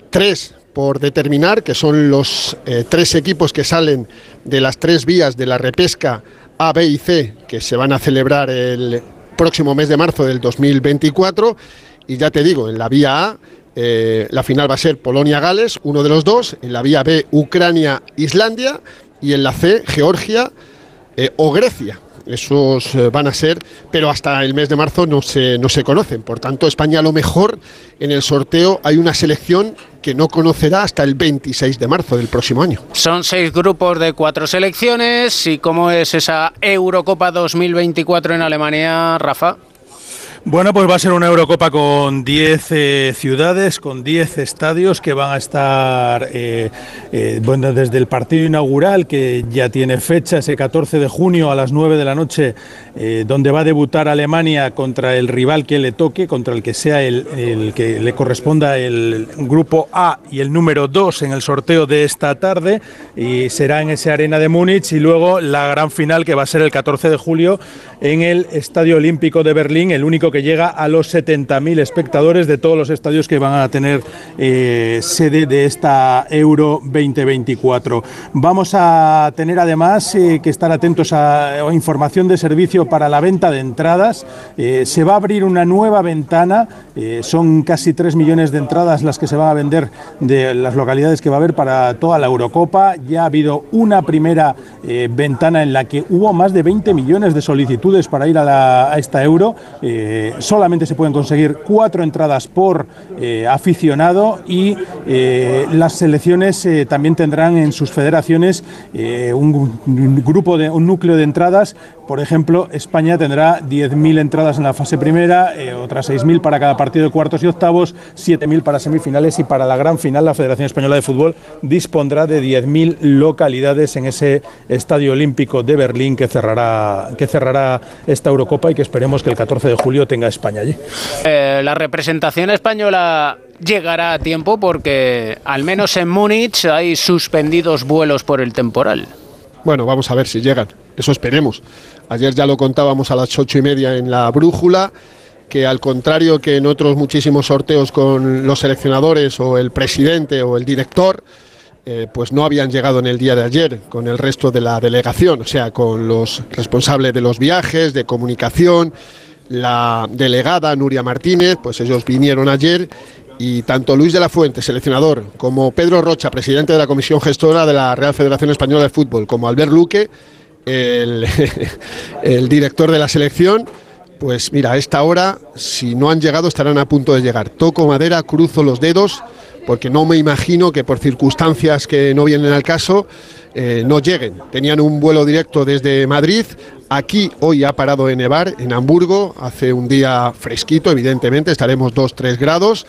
tres por determinar, que son los eh, tres equipos que salen de las tres vías de la repesca A, B y C, que se van a celebrar el próximo mes de marzo del 2024. Y ya te digo, en la vía A, eh, la final va a ser Polonia-Gales, uno de los dos, en la vía B, Ucrania-Islandia, y en la C, Georgia eh, o Grecia. Esos eh, van a ser, pero hasta el mes de marzo no se, no se conocen. Por tanto, España a lo mejor en el sorteo hay una selección que no conocerá hasta el 26 de marzo del próximo año. Son seis grupos de cuatro selecciones. ¿Y cómo es esa Eurocopa 2024 en Alemania, Rafa? Bueno, pues va a ser una Eurocopa con 10 eh, ciudades, con 10 estadios que van a estar, eh, eh, bueno, desde el partido inaugural, que ya tiene fecha, ese 14 de junio a las 9 de la noche, eh, donde va a debutar Alemania contra el rival que le toque, contra el que sea el, el que le corresponda el grupo A y el número 2 en el sorteo de esta tarde, y será en esa arena de Múnich, y luego la gran final que va a ser el 14 de julio en el Estadio Olímpico de Berlín, el único que llega a los 70.000 espectadores de todos los estadios que van a tener eh, sede de esta Euro 2024. Vamos a tener además eh, que estar atentos a, a información de servicio para la venta de entradas. Eh, se va a abrir una nueva ventana, eh, son casi 3 millones de entradas las que se van a vender de las localidades que va a haber para toda la Eurocopa. Ya ha habido una primera eh, ventana en la que hubo más de 20 millones de solicitudes para ir a, esta Euro. Solamente se pueden conseguir cuatro entradas por aficionado y las selecciones también tendrán en sus federaciones un, un grupo de un núcleo de entradas. Por ejemplo, España tendrá 10.000 entradas en la fase primera, eh, otras 6.000 para cada partido de cuartos y octavos, 7.000 para semifinales y para la gran final la Federación Española de Fútbol dispondrá de 10.000 localidades en ese Estadio Olímpico de Berlín que cerrará, que cerrará esta Eurocopa y que esperemos que el 14 de julio tenga España allí. Eh, la representación española llegará a tiempo porque al menos en Múnich hay suspendidos vuelos por el temporal. Bueno, vamos a ver si llegan. Eso esperemos. Ayer ya lo contábamos a las ocho y media en la brújula, que al contrario que en otros muchísimos sorteos con los seleccionadores o el presidente o el director, eh, pues no habían llegado en el día de ayer con el resto de la delegación, o sea, con los responsables de los viajes, de comunicación, la delegada Nuria Martínez, pues ellos vinieron ayer y tanto Luis de la Fuente, seleccionador, como Pedro Rocha, presidente de la Comisión Gestora de la Real Federación Española de Fútbol, como Albert Luque, el, director de la selección, pues mira, a esta hora, si no han llegado, estarán a punto de llegar. Toco madera, cruzo los dedos, porque no me imagino que por circunstancias que no vienen al caso, eh, no lleguen. Tenían un vuelo directo desde Madrid. Aquí hoy ha parado de nevar en Hamburgo, hace un día fresquito, evidentemente, estaremos 2-3 grados.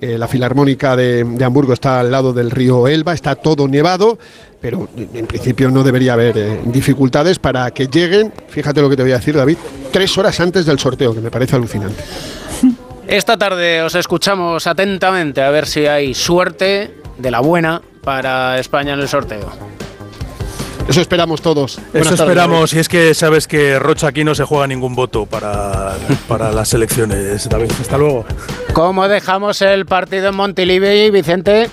Eh, la Filarmónica de, Hamburgo está al lado del río Elba, está todo nevado, pero en en principio no debería haber eh, dificultades para que lleguen, fíjate lo que te voy a decir David, tres horas antes del sorteo, que me parece alucinante. Esta tarde os escuchamos atentamente a ver si hay suerte de la buena para España en el sorteo. Eso esperamos todos. Buenas Eso esperamos, y es que sabes que Rocha aquí no se juega ningún voto para, para las elecciones, David. Hasta luego. ¿Cómo dejamos el partido en Montilivi, Vicente?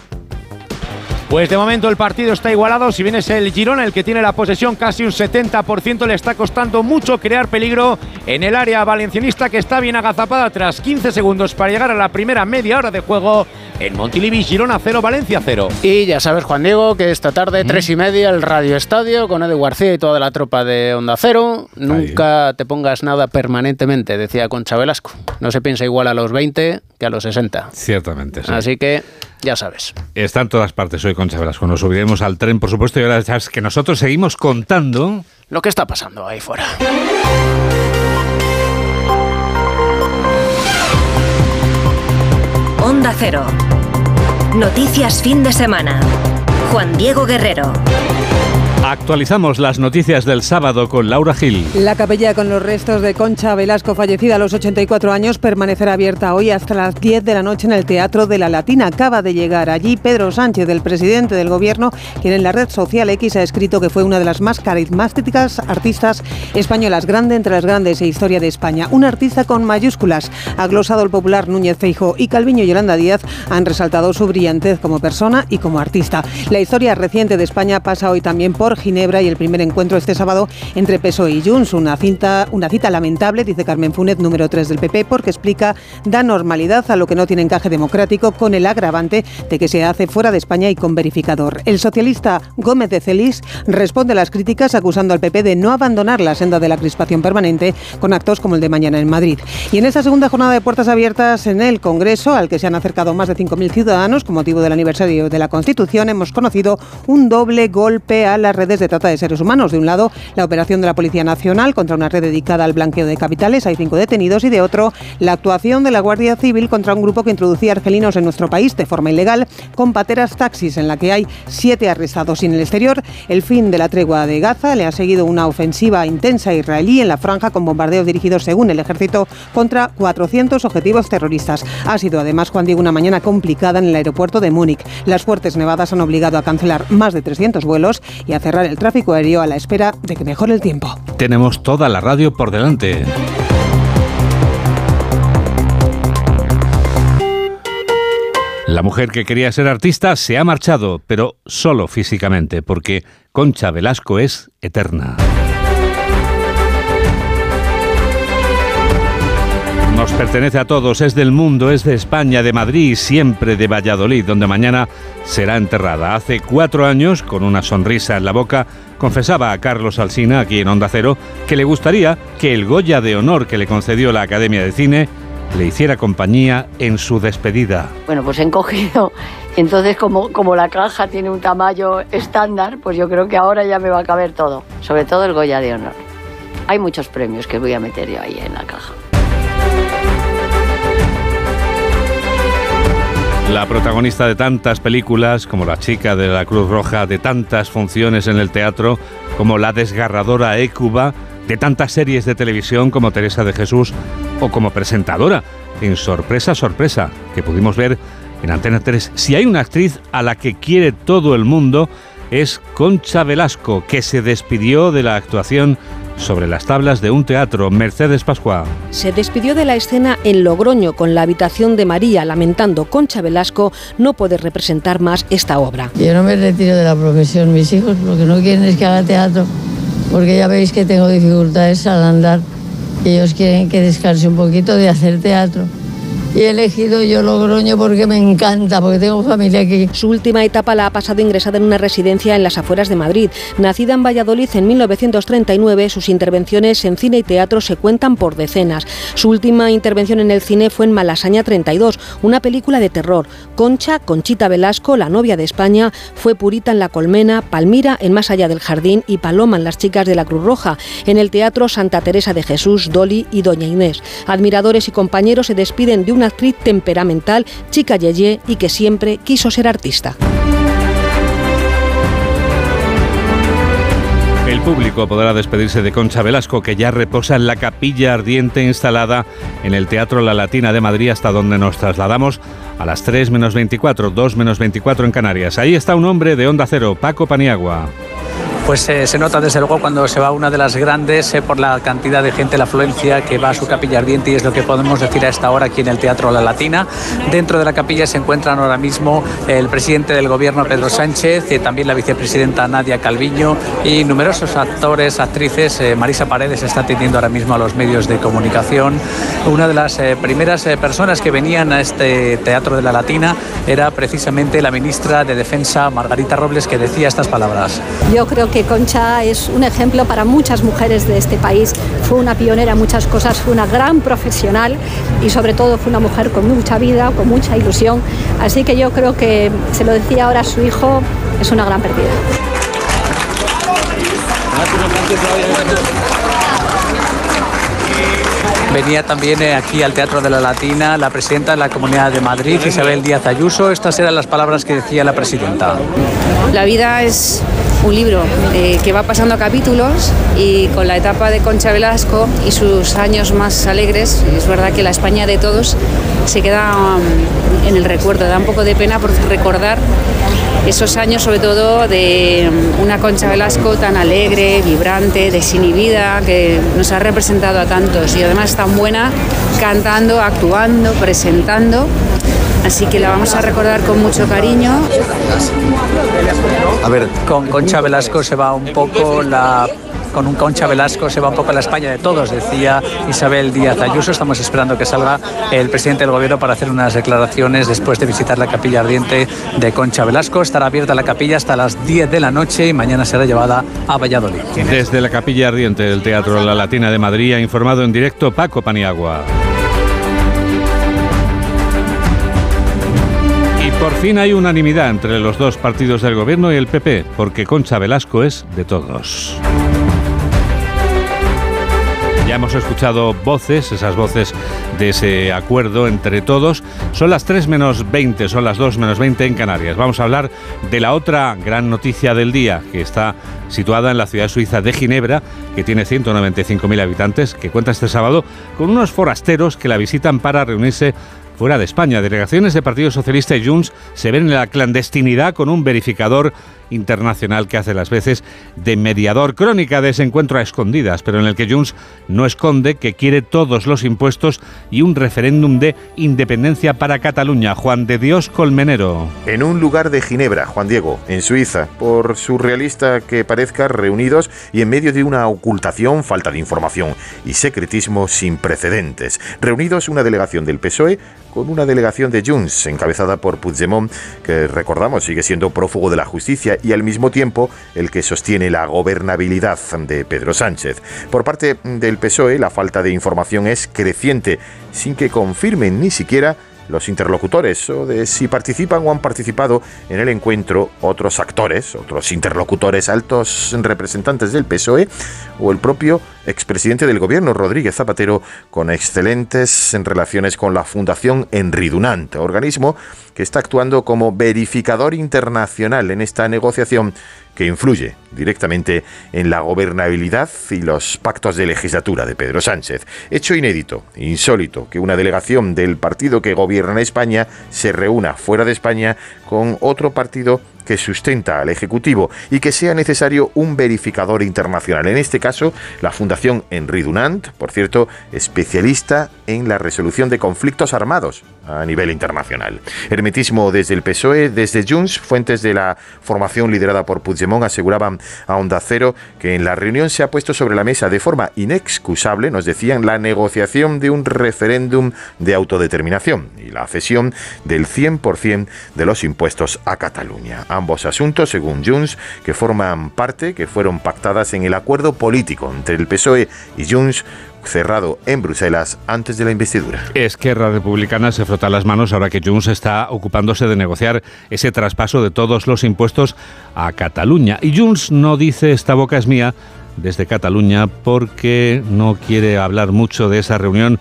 Pues de momento el partido está igualado. Si bien es el Girona el que tiene la posesión casi un 70%, le está costando mucho crear peligro en el área valencianista que está bien agazapada tras 15 segundos para llegar a la primera media hora de juego. En Montilivi, Girona 0, Valencia 0. Y ya sabes, Juan Diego, que esta tarde, tres y media, el Radio Estadio con Edu García y toda la tropa de Onda Cero. Nunca te pongas nada permanentemente, decía Concha Velasco. No se piensa igual a los 20 que a los 60. Ciertamente, sí. Así que ya sabes. Está en todas partes hoy Concha Velasco. Nos subiremos al tren, por supuesto, y ahora ya sabes que nosotros seguimos contando. Lo que está pasando ahí fuera. Onda Cero. Noticias fin de semana. Juan Diego Guerrero. Actualizamos las noticias del sábado con Laura Gil. La capilla con los restos de Concha Velasco, fallecida a los 84 años, permanecerá abierta hoy hasta las 10 de la noche en el Teatro de la Latina. Acaba de llegar allí Pedro Sánchez, el presidente del Gobierno, quien en la red social X ha escrito que fue una de las más carismáticas artistas españolas, grande entre las grandes e historia de España. Un artista con mayúsculas. Ha glosado el popular Núñez Feijo y Calviño Yolanda Díaz han resaltado su brillantez como persona y como artista. La historia reciente de España pasa hoy también por Ginebra y el primer encuentro este sábado entre PSOE y Junts. Una, cinta, una cita lamentable, dice Carmen Funet, número 3 del PP, porque explica, da normalidad a lo que no tiene encaje democrático con el agravante de que se hace fuera de España y con verificador. El socialista Gómez de Celis responde a las críticas acusando al PP de no abandonar la senda de la crispación permanente con actos como el de mañana en Madrid. Y en esta segunda jornada de puertas abiertas en el Congreso, al que se han acercado más de 5.000 ciudadanos con motivo del aniversario de la Constitución, hemos conocido un doble golpe a las redes de trata de seres humanos. De un lado, la operación de la Policía Nacional contra una red dedicada al blanqueo de capitales, hay cinco detenidos, y de otro, la actuación de la Guardia Civil contra un grupo que introducía argelinos en nuestro país de forma ilegal con pateras taxis, en la que hay siete arrestados. Y en el exterior, el fin de la tregua de Gaza le ha seguido una ofensiva intensa israelí en la franja con bombardeos dirigidos, según el ejército, contra 400 objetivos terroristas. Ha sido además, Juan Diego, una mañana complicada en el aeropuerto de Múnich. Las fuertes nevadas han obligado a cancelar más de 300 vuelos y a cerrar el tráfico aéreo a la espera de que mejore el tiempo. Tenemos toda la radio por delante. La mujer que quería ser artista se ha marchado, pero solo físicamente, porque Concha Velasco es eterna. Nos pertenece a todos, es del mundo, es de España, de Madrid y siempre de Valladolid, donde mañana será enterrada. Hace cuatro años, con una sonrisa en la boca, confesaba a Carlos Alsina, aquí en Onda Cero, que le gustaría que el Goya de Honor que le concedió la Academia de Cine le hiciera compañía en su despedida. Bueno, pues he encogido. Entonces, como, como la caja tiene un tamaño estándar, pues yo creo que ahora ya me va a caber todo. Sobre todo el Goya de Honor. Hay muchos premios que voy a meter yo ahí en la caja. La protagonista de tantas películas, como La chica de la Cruz Roja, de tantas funciones en el teatro, como La desgarradora Écuba, de tantas series de televisión como Teresa de Jesús o como presentadora en Sorpresa, Sorpresa, que pudimos ver en Antena 3. Si hay una actriz a la que quiere todo el mundo, es Concha Velasco, que se despidió de la actuación sobre las tablas de un teatro, Mercedes Pascua. Se despidió de la escena en Logroño con la habitación de María, lamentando Concha Velasco no poder representar más esta obra. Yo no me retiro de la profesión, mis hijos lo que no quieren es que haga teatro, porque ya veis que tengo dificultades al andar y ellos quieren que descanse un poquito de hacer teatro y he elegido yo Logroño porque me encanta, porque tengo familia aquí. Su última etapa la ha pasado ingresada en una residencia en las afueras de Madrid. Nacida en Valladolid en 1939, sus intervenciones en cine y teatro se cuentan por decenas. Su última intervención en el cine fue en Malasaña 32, una película de terror. Concha, Conchita Velasco, la novia de España, fue Purita en La Colmena, Palmira en Más allá del jardín y Paloma en Las chicas de la Cruz Roja. En el teatro Santa Teresa de Jesús, Dolly y Doña Inés. Admiradores y compañeros se despiden de una actriz temperamental, chica yeye y que siempre quiso ser artista. El público podrá despedirse de Concha Velasco, que ya reposa en la capilla ardiente instalada en el Teatro La Latina de Madrid, hasta donde nos trasladamos a las 3 menos 24, 2 menos 24 en Canarias. Ahí está un hombre de Onda Cero, Paco Paniagua pues eh, se nota desde luego cuando se va una de las grandes eh, por la cantidad de gente, la afluencia que va a su capilla ardiente y es lo que podemos decir a esta hora aquí en el Teatro La Latina. Dentro de la capilla se encuentran ahora mismo el presidente del gobierno Pedro Sánchez, y también la vicepresidenta Nadia Calviño y numerosos actores, actrices. Eh, Marisa Paredes está atendiendo ahora mismo a los medios de comunicación. Una de las primeras personas que venían a este Teatro de la Latina era precisamente la ministra de Defensa Margarita Robles que decía estas palabras. Yo creo que Concha es un ejemplo para muchas mujeres de este país. Fue una pionera en muchas cosas, fue una gran profesional y sobre todo fue una mujer con mucha vida, con mucha ilusión. Así que yo creo que, se lo decía ahora a su hijo, es una gran pérdida. Venía también eh, aquí al Teatro de la Latina la presidenta de la Comunidad de Madrid, Isabel Díaz Ayuso. Estas eran las palabras que decía la presidenta. La vida es un libro eh, que va pasando capítulos y con la etapa de Concha Velasco y sus años más alegres, es verdad que la España de todos se queda um, en el recuerdo. Da un poco de pena por recordar esos años sobre todo de um, una Concha Velasco tan alegre, vibrante, desinhibida, que nos ha representado a tantos y además tan buena cantando, actuando, presentando. Así que la vamos a recordar con mucho cariño. A ver, con Concha Velasco se va un poco la con un Concha Velasco se va un poco la España de todos, decía Isabel Díaz Ayuso. Estamos esperando que salga el presidente del gobierno para hacer unas declaraciones después de visitar la capilla ardiente de Concha Velasco. Estará abierta la capilla hasta las 10 de la noche y mañana será llevada a Valladolid. Desde la capilla ardiente del Teatro La Latina de Madrid ha informado en directo Paco Paniagua. Por fin hay unanimidad entre los dos partidos del gobierno y el PP, porque Concha Velasco es de todos. Ya hemos escuchado voces, esas voces de ese acuerdo entre todos. Son las 3 menos 20, son las 2 menos 20 en Canarias. Vamos a hablar de la otra gran noticia del día, que está situada en la ciudad suiza de Ginebra, que tiene 195.000 habitantes, que cuenta este sábado con unos forasteros que la visitan para reunirse fuera de España. Delegaciones de Partido Socialista y Junts se ven en la clandestinidad con un verificador internacional que hace las veces de mediador. Crónica de ese encuentro a escondidas, pero en el que Junts no esconde que quiere todos los impuestos y un referéndum de independencia para Cataluña. Juan de Dios Colmenero. En un lugar de Ginebra, Juan Diego, en Suiza, por surrealista que parezca, reunidos y en medio de una ocultación, falta de información y secretismo sin precedentes. Reunidos una delegación del PSOE con una delegación de Junts encabezada por Puigdemont, que recordamos sigue siendo prófugo de la justicia y al mismo tiempo el que sostiene la gobernabilidad de Pedro Sánchez. Por parte del PSOE, la falta de información es creciente, sin que confirmen ni siquiera los interlocutores o de si participan o han participado en el encuentro otros actores, otros interlocutores, altos representantes del PSOE o el propio expresidente del gobierno, Rodríguez Zapatero, con excelentes relaciones con la Fundación Enridunante, organismo que está actuando como verificador internacional en esta negociación que influye directamente en la gobernabilidad y los pactos de legislatura de Pedro Sánchez. Hecho inédito, insólito, que una delegación del partido que gobierna España se reúna fuera de España con otro partido que sustenta al Ejecutivo y que sea necesario un verificador internacional. En este caso, la Fundación Henri Dunant, por cierto, especialista en la resolución de conflictos armados a nivel internacional. Hermetismo desde el PSOE, desde Junts, fuentes de la formación liderada por Puigdemont aseguraban a Onda Cero que en la reunión se ha puesto sobre la mesa de forma inexcusable, nos decían, la negociación de un referéndum de autodeterminación y la cesión del 100% de los impuestos a Cataluña. Ambos asuntos, según Junts, que forman parte, que fueron pactadas en el acuerdo político entre el PSOE y Junts cerrado en Bruselas antes de la investidura. Esquerra Republicana se frota las manos ahora que Junts está ocupándose de negociar ese traspaso de todos los impuestos a Cataluña. Y Junts no dice esta boca es mía desde Cataluña porque no quiere hablar mucho de esa reunión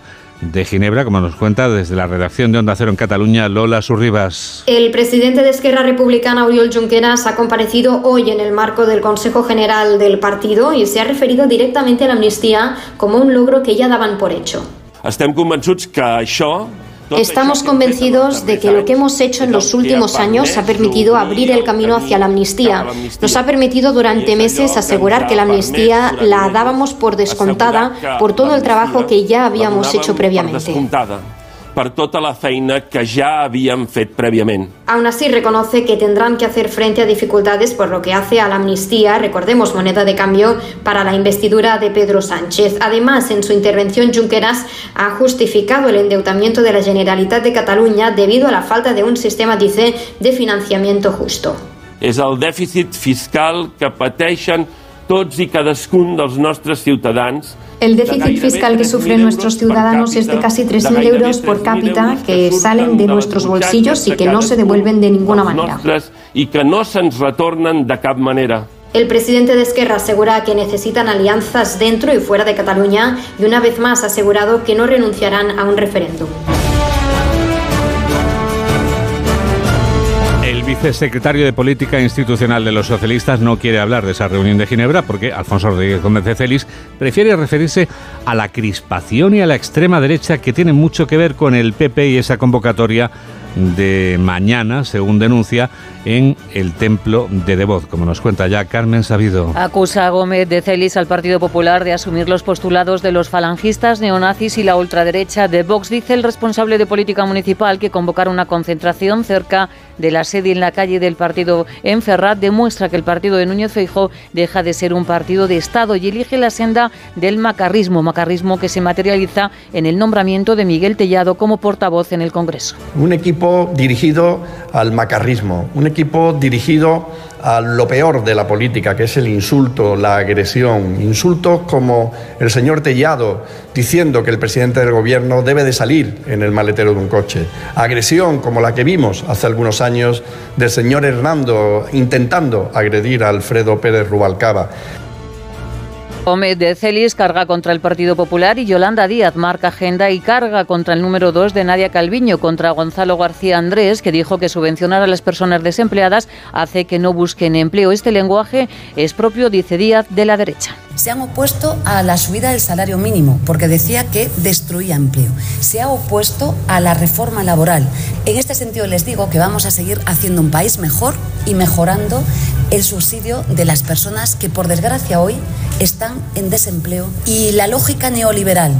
de Ginebra, como nos cuenta desde la redacción de Onda Cero en Cataluña, Lola Surribas. El presidente de Esquerra Republicana, Oriol Junqueras, ha comparecido hoy en el marco del Consejo General del partido y se ha referido directamente a la amnistía como un logro que ya daban por hecho. Estem convençuts que això Estamos convencidos de que lo que hemos hecho en los últimos años ha permitido abrir el camino hacia la amnistía. Nos ha permitido durante meses asegurar que la amnistía la dábamos por descontada por todo el trabajo que ya habíamos hecho previamente. Per tota la feina que ja havíem fet prèviament. Aún así reconoce que tendrán que hacer frente a dificultades por lo que hace a la amnistía, recordemos moneda de cambio para la investidura de Pedro Sánchez. Además, en su intervención Junqueras ha justificado el endeudamiento de la Generalitat de Cataluña debido a la falta de un sistema, dice, de financiamiento justo. És el dèficit fiscal que pateixen tots i cadascun dels nostres ciutadans El déficit fiscal que sufren nuestros ciudadanos es de casi 3.000 euros por cápita que salen de nuestros bolsillos y que no se devuelven de ninguna manera. Y que no se'ns retornen de cap manera. El presidente de Esquerra asegura que necesitan alianzas dentro y fuera de Cataluña y una vez más ha asegurado que no renunciarán a un referéndum. El vicesecretario de Política Institucional de los Socialistas no quiere hablar de esa reunión de Ginebra porque Alfonso Rodríguez Gómez Celis prefiere referirse a la crispación y a la extrema derecha que tiene mucho que ver con el PP y esa convocatoria de mañana, según denuncia, en el templo de Devoz, como nos cuenta ya Carmen Sabido. Acusa a Gómez de Celis al Partido Popular de asumir los postulados de los falangistas, neonazis y la ultraderecha de Vox. Dice el responsable de política municipal que convocar una concentración cerca de la sede en la calle del partido en Ferrat demuestra que el partido de Núñez Feijó deja de ser un partido de Estado y elige la senda del macarrismo, macarrismo que se materializa en el nombramiento de Miguel Tellado como portavoz en el Congreso. Un equipo dirigido al macarrismo, un equipo dirigido a lo peor de la política, que es el insulto, la agresión. Insultos como el señor Tellado diciendo que el presidente del gobierno debe de salir en el maletero de un coche. Agresión como la que vimos hace algunos años del señor Hernando intentando agredir a Alfredo Pérez Rubalcaba. Gómez de Celis carga contra el Partido Popular y Yolanda Díaz marca agenda y carga contra el número 2 de Nadia Calviño, contra Gonzalo García Andrés, que dijo que subvencionar a las personas desempleadas hace que no busquen empleo. Este lenguaje es propio, dice Díaz, de la derecha. Se han opuesto a la subida del salario mínimo porque decía que destruía empleo. Se ha opuesto a la reforma laboral. En este sentido les digo que vamos a seguir haciendo un país mejor y mejorando el subsidio de las personas que por desgracia hoy están en desempleo. Y la lógica neoliberal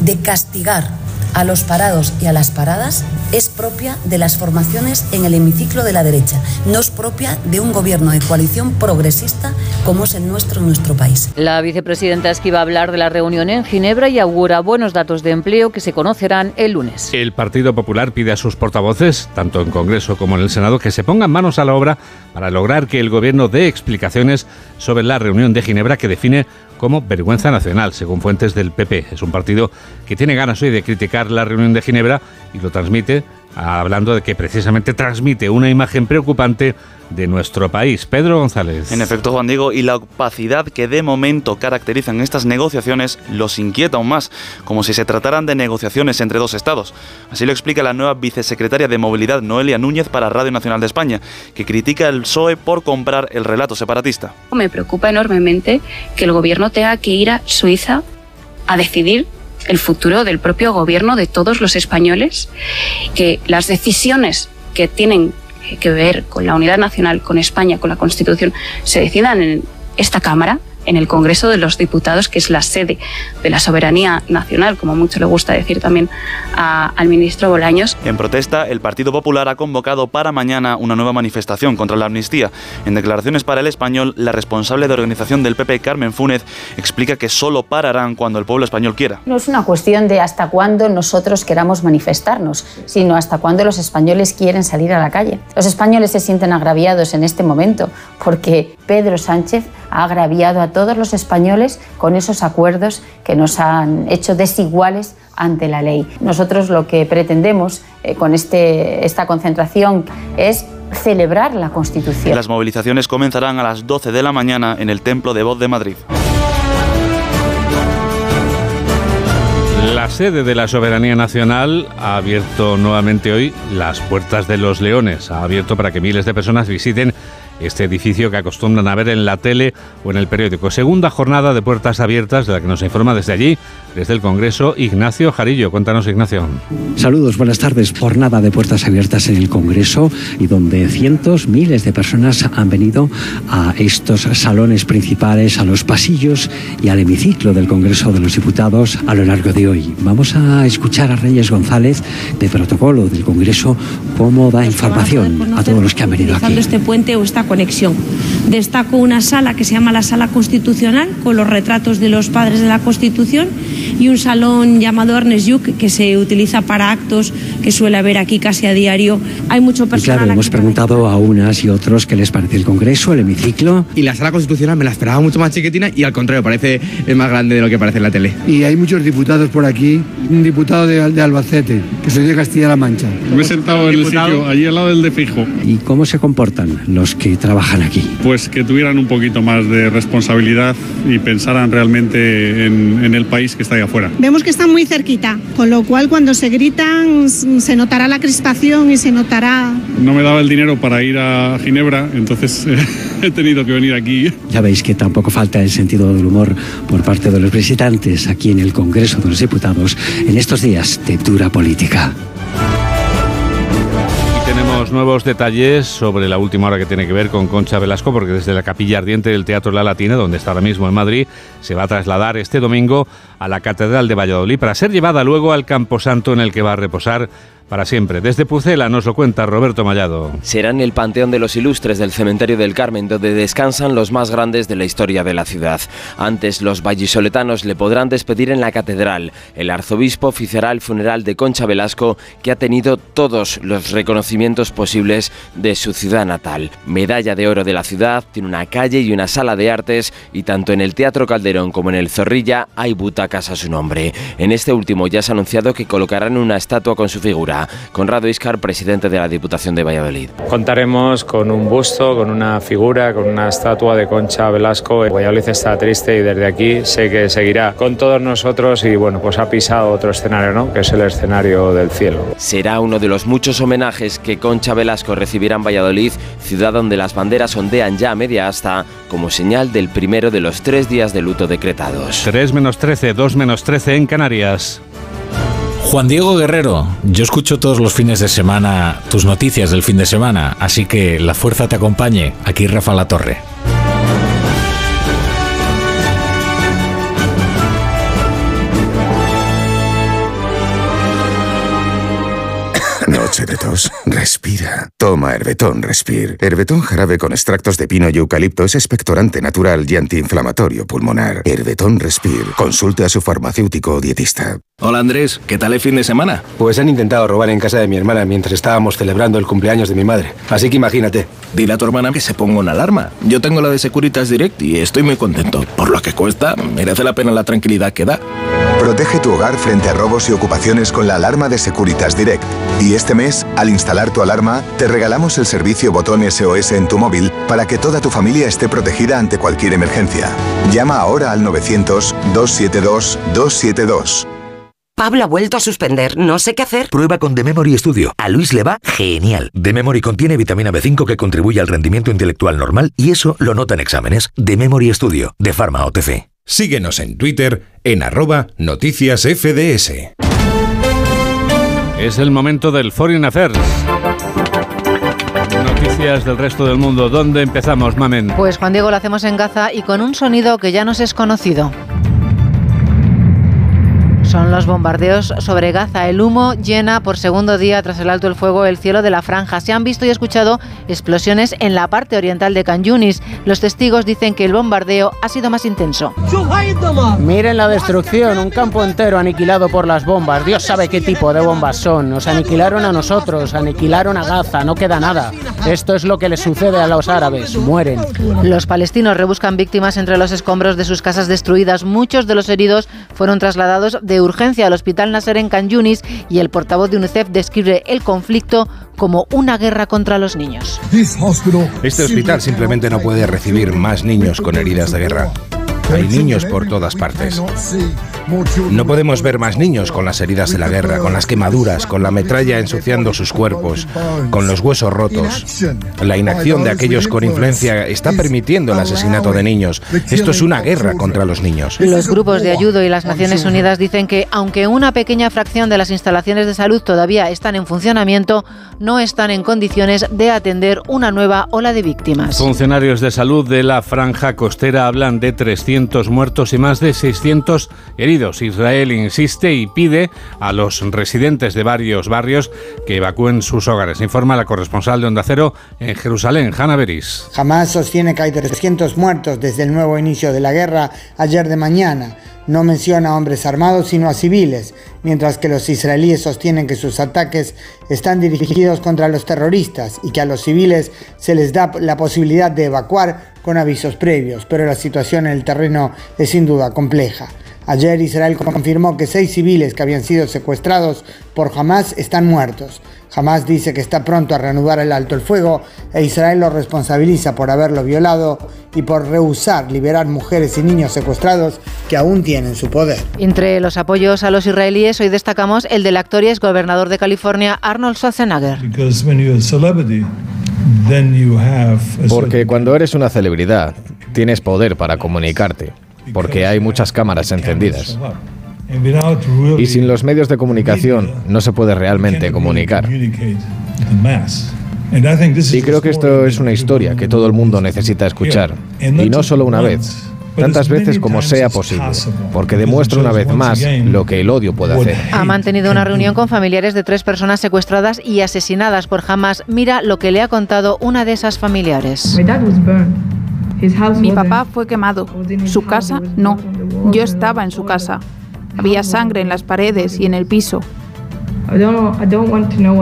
de castigar a los parados y a las paradas es propia de las formaciones en el hemiciclo de la derecha, no es propia de un gobierno de coalición progresista como es el nuestro en nuestro país. La vicepresidenta esquiva hablar de la reunión en Ginebra y augura buenos datos de empleo que se conocerán el lunes. El Partido Popular pide a sus portavoces, tanto en Congreso como en el Senado, que se pongan manos a la obra para lograr que el gobierno dé explicaciones sobre la reunión de Ginebra que define como vergüenza nacional, según fuentes del PP. Es un partido que tiene ganas hoy de criticar la reunión de Ginebra y lo transmite hablando de que precisamente transmite una imagen preocupante de nuestro país. Pedro González. En efecto, Juan Diego, y la opacidad que de momento caracterizan estas negociaciones los inquieta aún más, como si se trataran de negociaciones entre dos estados. Así lo explica la nueva vicesecretaria de Movilidad, Noelia Núñez, para Radio Nacional de España, que critica el PSOE por comprar el relato separatista. Me preocupa enormemente que el gobierno tenga que ir a Suiza a decidir el futuro del propio gobierno de todos los españoles, que las decisiones que tienen que ver con la unidad nacional, con España, con la Constitución, se decidan en esta Cámara en el Congreso de los Diputados, que es la sede de la soberanía nacional, como mucho le gusta decir también a, al ministro Bolaños. En protesta, el Partido Popular ha convocado para mañana una nueva manifestación contra la amnistía. En declaraciones para el español, la responsable de organización del PP, Carmen Fúnez, explica que solo pararán cuando el pueblo español quiera. No es una cuestión de hasta cuándo nosotros queramos manifestarnos, sino hasta cuándo los españoles quieren salir a la calle. Los españoles se sienten agraviados en este momento porque Pedro Sánchez ha agraviado a todos los españoles con esos acuerdos que nos han hecho desiguales ante la ley. Nosotros lo que pretendemos eh, con este, esta concentración es celebrar la Constitución. Las movilizaciones comenzarán a las 12 de la mañana en el Templo de Voz de Madrid. La sede de la Soberanía Nacional ha abierto nuevamente hoy las puertas de los Leones. Ha abierto para que miles de personas visiten este edificio que acostumbran a ver en la tele o en el periódico. Segunda jornada de puertas abiertas de la que nos informa desde allí, desde el Congreso, Ignacio Jarillo. Cuéntanos, Ignacio. Saludos, buenas tardes. Jornada de puertas abiertas en el Congreso y donde cientos, miles de personas han venido a estos salones principales, a los pasillos y al hemiciclo del Congreso de los Diputados a lo largo de hoy. Vamos a escuchar a Reyes González de protocolo del Congreso cómo da información a todos los que han venido aquí. este puente o esta conexión. Destaco una sala que se llama la Sala Constitucional, con los retratos de los padres de la Constitución, y un salón llamado Ernest Yuc, que se utiliza para actos que suele haber aquí casi a diario. Hay mucho personal. Y claro, hemos preguntado a unas y otros qué les parece el Congreso, el hemiciclo. Y la Sala Constitucional me la esperaba mucho más chiquitina y al contrario, parece más grande de lo que parece en la tele. Y hay muchos diputados por aquí, un diputado de, de Albacete, que soy de Castilla-La Mancha. Me he sentado en el sitio, allí al lado del de Fijo. ¿Y cómo se comportan los que trabajan aquí? Pues que tuvieran un poquito más de responsabilidad y pensaran realmente en, en el país que está ahí afuera. Vemos que están muy cerquita, con lo cual cuando se gritan se notará la crispación y se notará... No me daba el dinero para ir a Ginebra, entonces he tenido que venir aquí. Ya veis que tampoco falta el sentido del humor por parte de los visitantes aquí en el Congreso de los Diputados en estos días de dura política. Tenemos nuevos detalles sobre la última hora que tiene que ver con Concha Velasco, porque desde la capilla ardiente del Teatro La Latina, donde está ahora mismo en Madrid, se va a trasladar este domingo a la Catedral de Valladolid para ser llevada luego al Camposanto en el que va a reposar para siempre. Desde Pucela nos lo cuenta Roberto Mallado. Será en el Panteón de los Ilustres del Cementerio del Carmen, donde descansan los más grandes de la historia de la ciudad. Antes, los vallisoletanos le podrán despedir en la catedral. El arzobispo oficiará el funeral de Concha Velasco, que ha tenido todos los reconocimientos posibles de su ciudad natal. Medalla de oro de la ciudad, tiene una calle y una sala de artes, y tanto en el Teatro Calderón como en el Zorrilla hay butacas a su nombre. En este último ya se ha anunciado que colocarán una estatua con su figura. Conrado Iscar, presidente de la Diputación de Valladolid. Contaremos con un busto, con una figura, con una estatua de Concha Velasco. Valladolid está triste y desde aquí sé que seguirá con todos nosotros y bueno, pues ha pisado otro escenario, ¿no? Que es el escenario del cielo. Será uno de los muchos homenajes que Concha Velasco recibirá en Valladolid, ciudad donde las banderas ondean ya a media asta como señal del primero de los tres días de luto decretados. 3 menos 13, 2 menos 13 en Canarias. Juan Diego Guerrero, yo escucho todos los fines de semana tus noticias del fin de semana, así que la fuerza te acompañe. Aquí Rafa La Torre. Noche de tos. Respira. Toma Herbetón Respir. Herbetón jarabe con extractos de pino y eucalipto es expectorante natural y antiinflamatorio pulmonar. Herbetón Respir. Consulte a su farmacéutico o dietista. Hola Andrés, ¿qué tal el fin de semana? Pues han intentado robar en casa de mi hermana mientras estábamos celebrando el cumpleaños de mi madre. Así que imagínate. Dile a tu hermana que se ponga una alarma. Yo tengo la de Securitas Direct y estoy muy contento. Por lo que cuesta, merece la pena la tranquilidad que da. Protege tu hogar frente a robos y ocupaciones con la alarma de Securitas Direct. Y este mes, al instalar tu alarma, te regalamos el servicio botón SOS en tu móvil para que toda tu familia esté protegida ante cualquier emergencia. Llama ahora al 900-272-272. Pablo ha vuelto a suspender, no sé qué hacer. Prueba con The Memory Studio. A Luis le va genial. The Memory contiene vitamina B5 que contribuye al rendimiento intelectual normal y eso lo nota en exámenes. The Memory Studio, de Pharma OTC. Síguenos en Twitter en arroba noticias FDS. Es el momento del Foreign Affairs. Noticias del resto del mundo. ¿Dónde empezamos, Mamen? Pues Juan Diego lo hacemos en Gaza y con un sonido que ya nos es conocido. Son los bombardeos sobre Gaza. El humo llena por segundo día tras el alto el fuego el cielo de la franja. Se han visto y escuchado explosiones en la parte oriental de Can Yunis. Los testigos dicen que el bombardeo ha sido más intenso. Miren la destrucción, un campo entero aniquilado por las bombas. Dios sabe qué tipo de bombas son. Nos aniquilaron a nosotros, aniquilaron a Gaza, no queda nada. Esto es lo que les sucede a los árabes, mueren. Los palestinos rebuscan víctimas entre los escombros de sus casas destruidas. Muchos de los heridos fueron trasladados de urgencia al Hospital Nasser en Can Yunis y el portavoz de UNICEF describe el conflicto como una guerra contra los niños. Este hospital simplemente no puede recibir más niños con heridas de guerra. Hay niños por todas partes. No podemos ver más niños con las heridas de la guerra, con las quemaduras, con la metralla ensuciando sus cuerpos, con los huesos rotos. La inacción de aquellos con influencia está permitiendo el asesinato de niños. Esto es una guerra contra los niños. Los grupos de ayuda y las Naciones Unidas dicen que, aunque una pequeña fracción de las instalaciones de salud todavía están en funcionamiento, no están en condiciones de atender una nueva ola de víctimas. Funcionarios de salud de la franja costera hablan de 300 muertos y más de 600 heridos. Israel insiste y pide a los residentes de varios barrios que evacúen sus hogares. Informa la corresponsal de Onda Cero en Jerusalén, Hanna Beris. Jamás sostiene que hay 300 muertos desde el nuevo inicio de la guerra ayer de mañana. No menciona a hombres armados sino a civiles, mientras que los israelíes sostienen que sus ataques están dirigidos contra los terroristas y que a los civiles se les da la posibilidad de evacuar con avisos previos, pero la situación en el terreno es sin duda compleja. Ayer Israel confirmó que seis civiles que habían sido secuestrados por Hamas están muertos. Hamas dice que está pronto a reanudar el alto el fuego e Israel lo responsabiliza por haberlo violado y por rehusar liberar mujeres y niños secuestrados que aún tienen su poder. Entre los apoyos a los israelíes hoy destacamos el del actor y ex gobernador de California Arnold Schwarzenegger. Porque cuando eres una celebridad, tienes poder para comunicarte porque hay muchas cámaras encendidas. Y sin los medios de comunicación no se puede realmente comunicar. Y creo que esto es una historia que todo el mundo necesita escuchar. Y no solo una vez, tantas veces como sea posible, porque demuestra una vez más lo que el odio puede hacer. Ha mantenido una reunión con familiares de tres personas secuestradas y asesinadas por Hamas. Mira lo que le ha contado una de esas familiares. Mi papá fue quemado, su casa no. Yo estaba en su casa. Había sangre en las paredes y en el piso.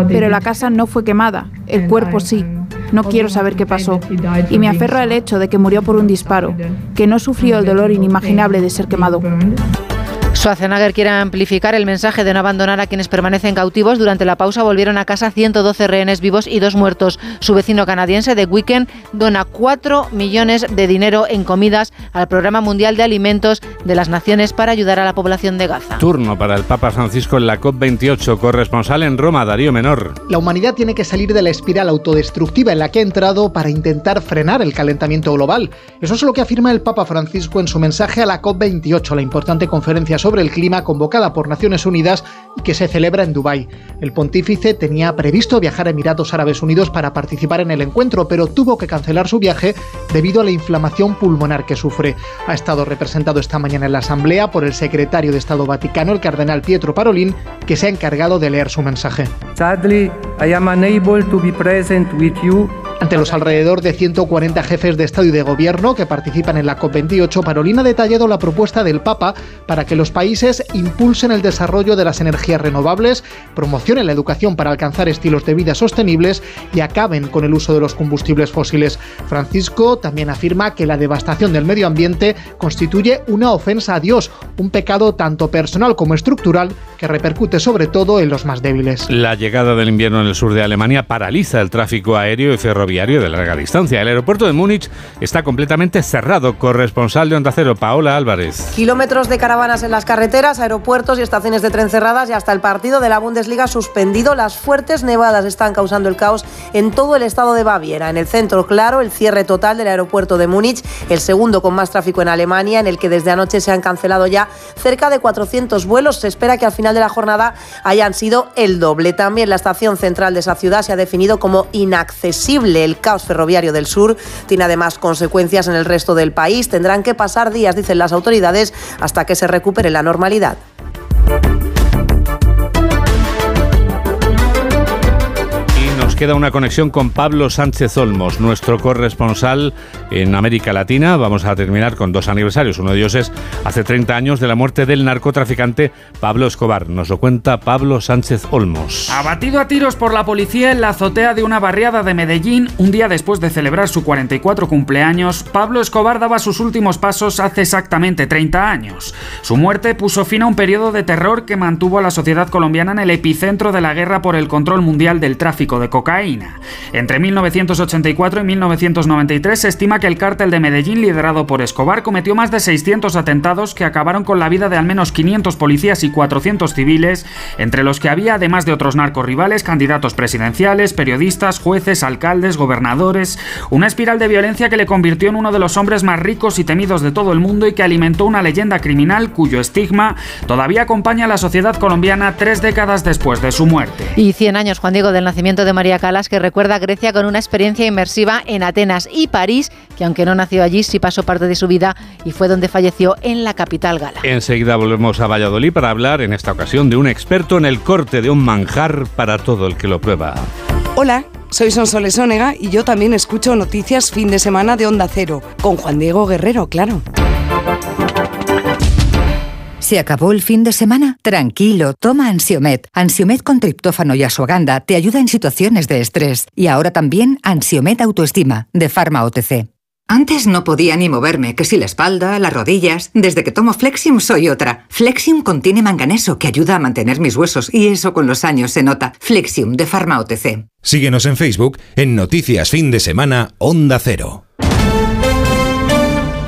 Pero la casa no fue quemada, el cuerpo sí. No quiero saber qué pasó. Y me aferro al hecho de que murió por un disparo, que no sufrió el dolor inimaginable de ser quemado. Schwarzenegger quiere amplificar el mensaje de no abandonar a quienes permanecen cautivos. Durante la pausa volvieron a casa 112 rehenes vivos y dos muertos. Su vecino canadiense, The Weeknd, dona 4 millones de dinero en comidas al Programa Mundial de Alimentos de las Naciones para ayudar a la población de Gaza. Turno para el Papa Francisco en la COP28, corresponsal en Roma, Darío Menor. La humanidad tiene que salir de la espiral autodestructiva en la que ha entrado para intentar frenar el calentamiento global. Eso es lo que afirma el Papa Francisco en su mensaje a la COP28, la importante conferencia sobre el clima convocada por Naciones Unidas y que se celebra en Dubái. El pontífice tenía previsto viajar a Emiratos Árabes Unidos para participar en el encuentro, pero tuvo que cancelar su viaje debido a la inflamación pulmonar que sufre. Ha estado representado esta mañana en la Asamblea por el secretario de Estado Vaticano, el cardenal Pietro Parolin, que se ha encargado de leer su mensaje. Sadly, I am unable to be present with you ante los alrededor de 140 jefes de Estado y de Gobierno que participan en la COP28, Parolina ha detallado la propuesta del Papa para que los países impulsen el desarrollo de las energías renovables, promocionen la educación para alcanzar estilos de vida sostenibles y acaben con el uso de los combustibles fósiles. Francisco también afirma que la devastación del medio ambiente constituye una ofensa a Dios, un pecado tanto personal como estructural que repercute sobre todo en los más débiles. La llegada del invierno en el sur de Alemania paraliza el tráfico aéreo y ferroviario de larga distancia. El aeropuerto de Múnich está completamente cerrado. Corresponsal de Onda Cero, Paola Álvarez. Kilómetros de caravanas en las carreteras, aeropuertos y estaciones de tren cerradas y hasta el partido de la Bundesliga suspendido. Las fuertes nevadas están causando el caos en todo el estado de Baviera. En el centro, claro, el cierre total del aeropuerto de Múnich, el segundo con más tráfico en Alemania, en el que desde anoche se han cancelado ya cerca de 400 vuelos. Se espera que al final de la jornada hayan sido el doble. También la estación central de esa ciudad se ha definido como inaccesible el caos ferroviario del sur tiene además consecuencias en el resto del país. Tendrán que pasar días, dicen las autoridades, hasta que se recupere la normalidad. Queda una conexión con Pablo Sánchez Olmos, nuestro corresponsal en América Latina. Vamos a terminar con dos aniversarios. Uno de ellos es hace 30 años de la muerte del narcotraficante Pablo Escobar. Nos lo cuenta Pablo Sánchez Olmos. Abatido a tiros por la policía en la azotea de una barriada de Medellín, un día después de celebrar su 44 cumpleaños, Pablo Escobar daba sus últimos pasos hace exactamente 30 años. Su muerte puso fin a un periodo de terror que mantuvo a la sociedad colombiana en el epicentro de la guerra por el control mundial del tráfico de cocaína entre 1984 y 1993 se estima que el cártel de Medellín, liderado por Escobar, cometió más de 600 atentados que acabaron con la vida de al menos 500 policías y 400 civiles, entre los que había, además de otros narcorrivales, candidatos presidenciales, periodistas, jueces, alcaldes, gobernadores, una espiral de violencia que le convirtió en uno de los hombres más ricos y temidos de todo el mundo y que alimentó una leyenda criminal cuyo estigma todavía acompaña a la sociedad colombiana tres décadas después de su muerte. Y 100 años, Juan Diego, del nacimiento de María Calas, que recuerda a Grecia con una experiencia inmersiva en Atenas y París, que aunque no nació allí, sí pasó parte de su vida y fue donde falleció en la capital gala. Enseguida volvemos a Valladolid para hablar, en esta ocasión, de un experto en el corte de un manjar para todo el que lo prueba. Hola. Soy Sonsoles Onega y yo también escucho noticias fin de semana de Onda Cero, con Juan Diego Guerrero, claro. ¿Se acabó el fin de semana? Tranquilo, toma Ansiomet. Ansiomet con triptófano y asuaganda te ayuda en situaciones de estrés. Y ahora también Ansiomet Autoestima, de Pharma OTC. Antes no podía ni moverme, que si la espalda, las rodillas. Desde que tomo Flexium soy otra. Flexium contiene manganeso que ayuda a mantener mis huesos y eso con los años se nota. Flexium de Pharma OTC. Síguenos en Facebook en Noticias Fin de Semana Onda Cero.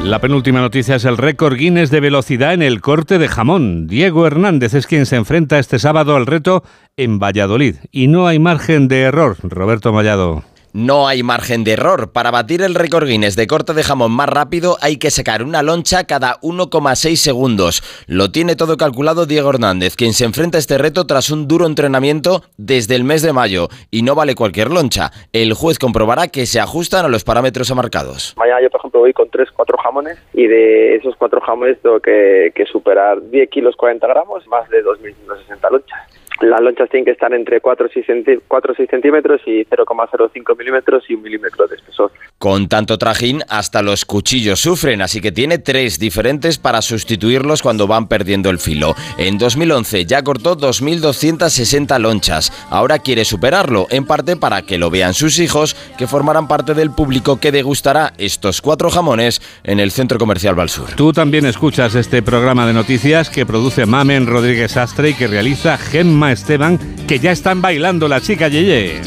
La penúltima noticia es el récord Guinness de velocidad en el corte de jamón. Diego Hernández es quien se enfrenta este sábado al reto en Valladolid. Y no hay margen de error, Roberto Mallado. No hay margen de error. Para batir el récord Guinness de corte de jamón más rápido hay que sacar una loncha cada 1,6 segundos. Lo tiene todo calculado Diego Hernández, quien se enfrenta a este reto tras un duro entrenamiento desde el mes de mayo. Y no vale cualquier loncha. El juez comprobará que se ajustan a los parámetros marcados. Mañana yo, por ejemplo, voy con 3, 4 jamones y de esos 4 jamones tengo que, que superar 10 kilos 40 gramos más de 2.160 lonchas. Las lonchas tienen que estar entre 4 o 6, centímetros y 0,05 milímetros y un milímetro de espesor. Con tanto trajín, hasta los cuchillos sufren, así que tiene tres diferentes para sustituirlos cuando van perdiendo el filo. En 2011 ya cortó 2.260 lonchas. Ahora quiere superarlo, en parte para que lo vean sus hijos, que formarán parte del público que degustará estos cuatro jamones en el Centro Comercial Valsur. Tú también escuchas este programa de noticias que produce Mamen Rodríguez Astre y que realiza Gemma Esteban, que ya están bailando la chica Yeye.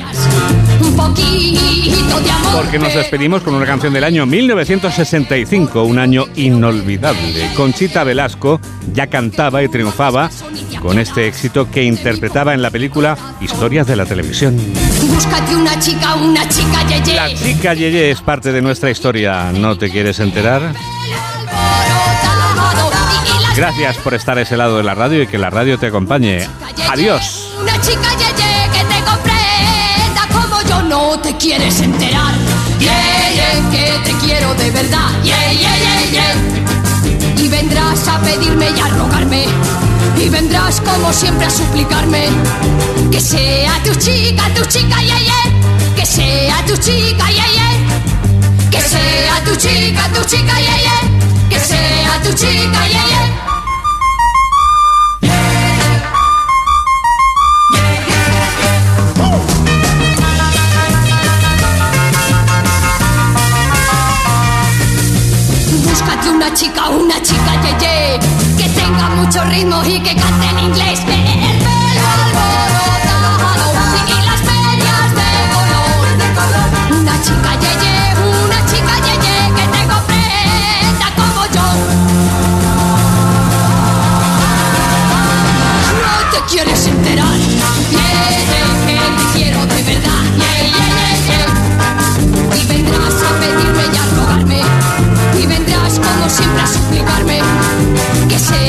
Porque nos despedimos con una canción del año 1965, un año inolvidable. Conchita Velasco ya cantaba y triunfaba con este éxito que interpretaba en la película Historias de la televisión. Búscate una chica, una chica Yeye. La chica Yeye es parte de nuestra historia. ¿No te quieres enterar? Gracias por estar a ese lado de la radio y que la radio te acompañe. Adiós. Una chica Yeye quieres enterar. Yeye, que te quiero de verdad. Yeye, yeye, Y vendrás a pedirme y a rogarme. Y vendrás como siempre a suplicarme. Que sea tu chica, tu chica, yeye. Que sea tu chica, yeye. Que sea tu chica, tu chica, yeye. Que sea tu chica, yeye. Una chica, una chica yeye Que tenga mucho ritmo y que cante en inglés. El pelo alborotado y las medias de color. Una chica yeye, una chica yeye Que te comprenda como yo. No te quieres enterar. Yeye, que siempre a suplicarme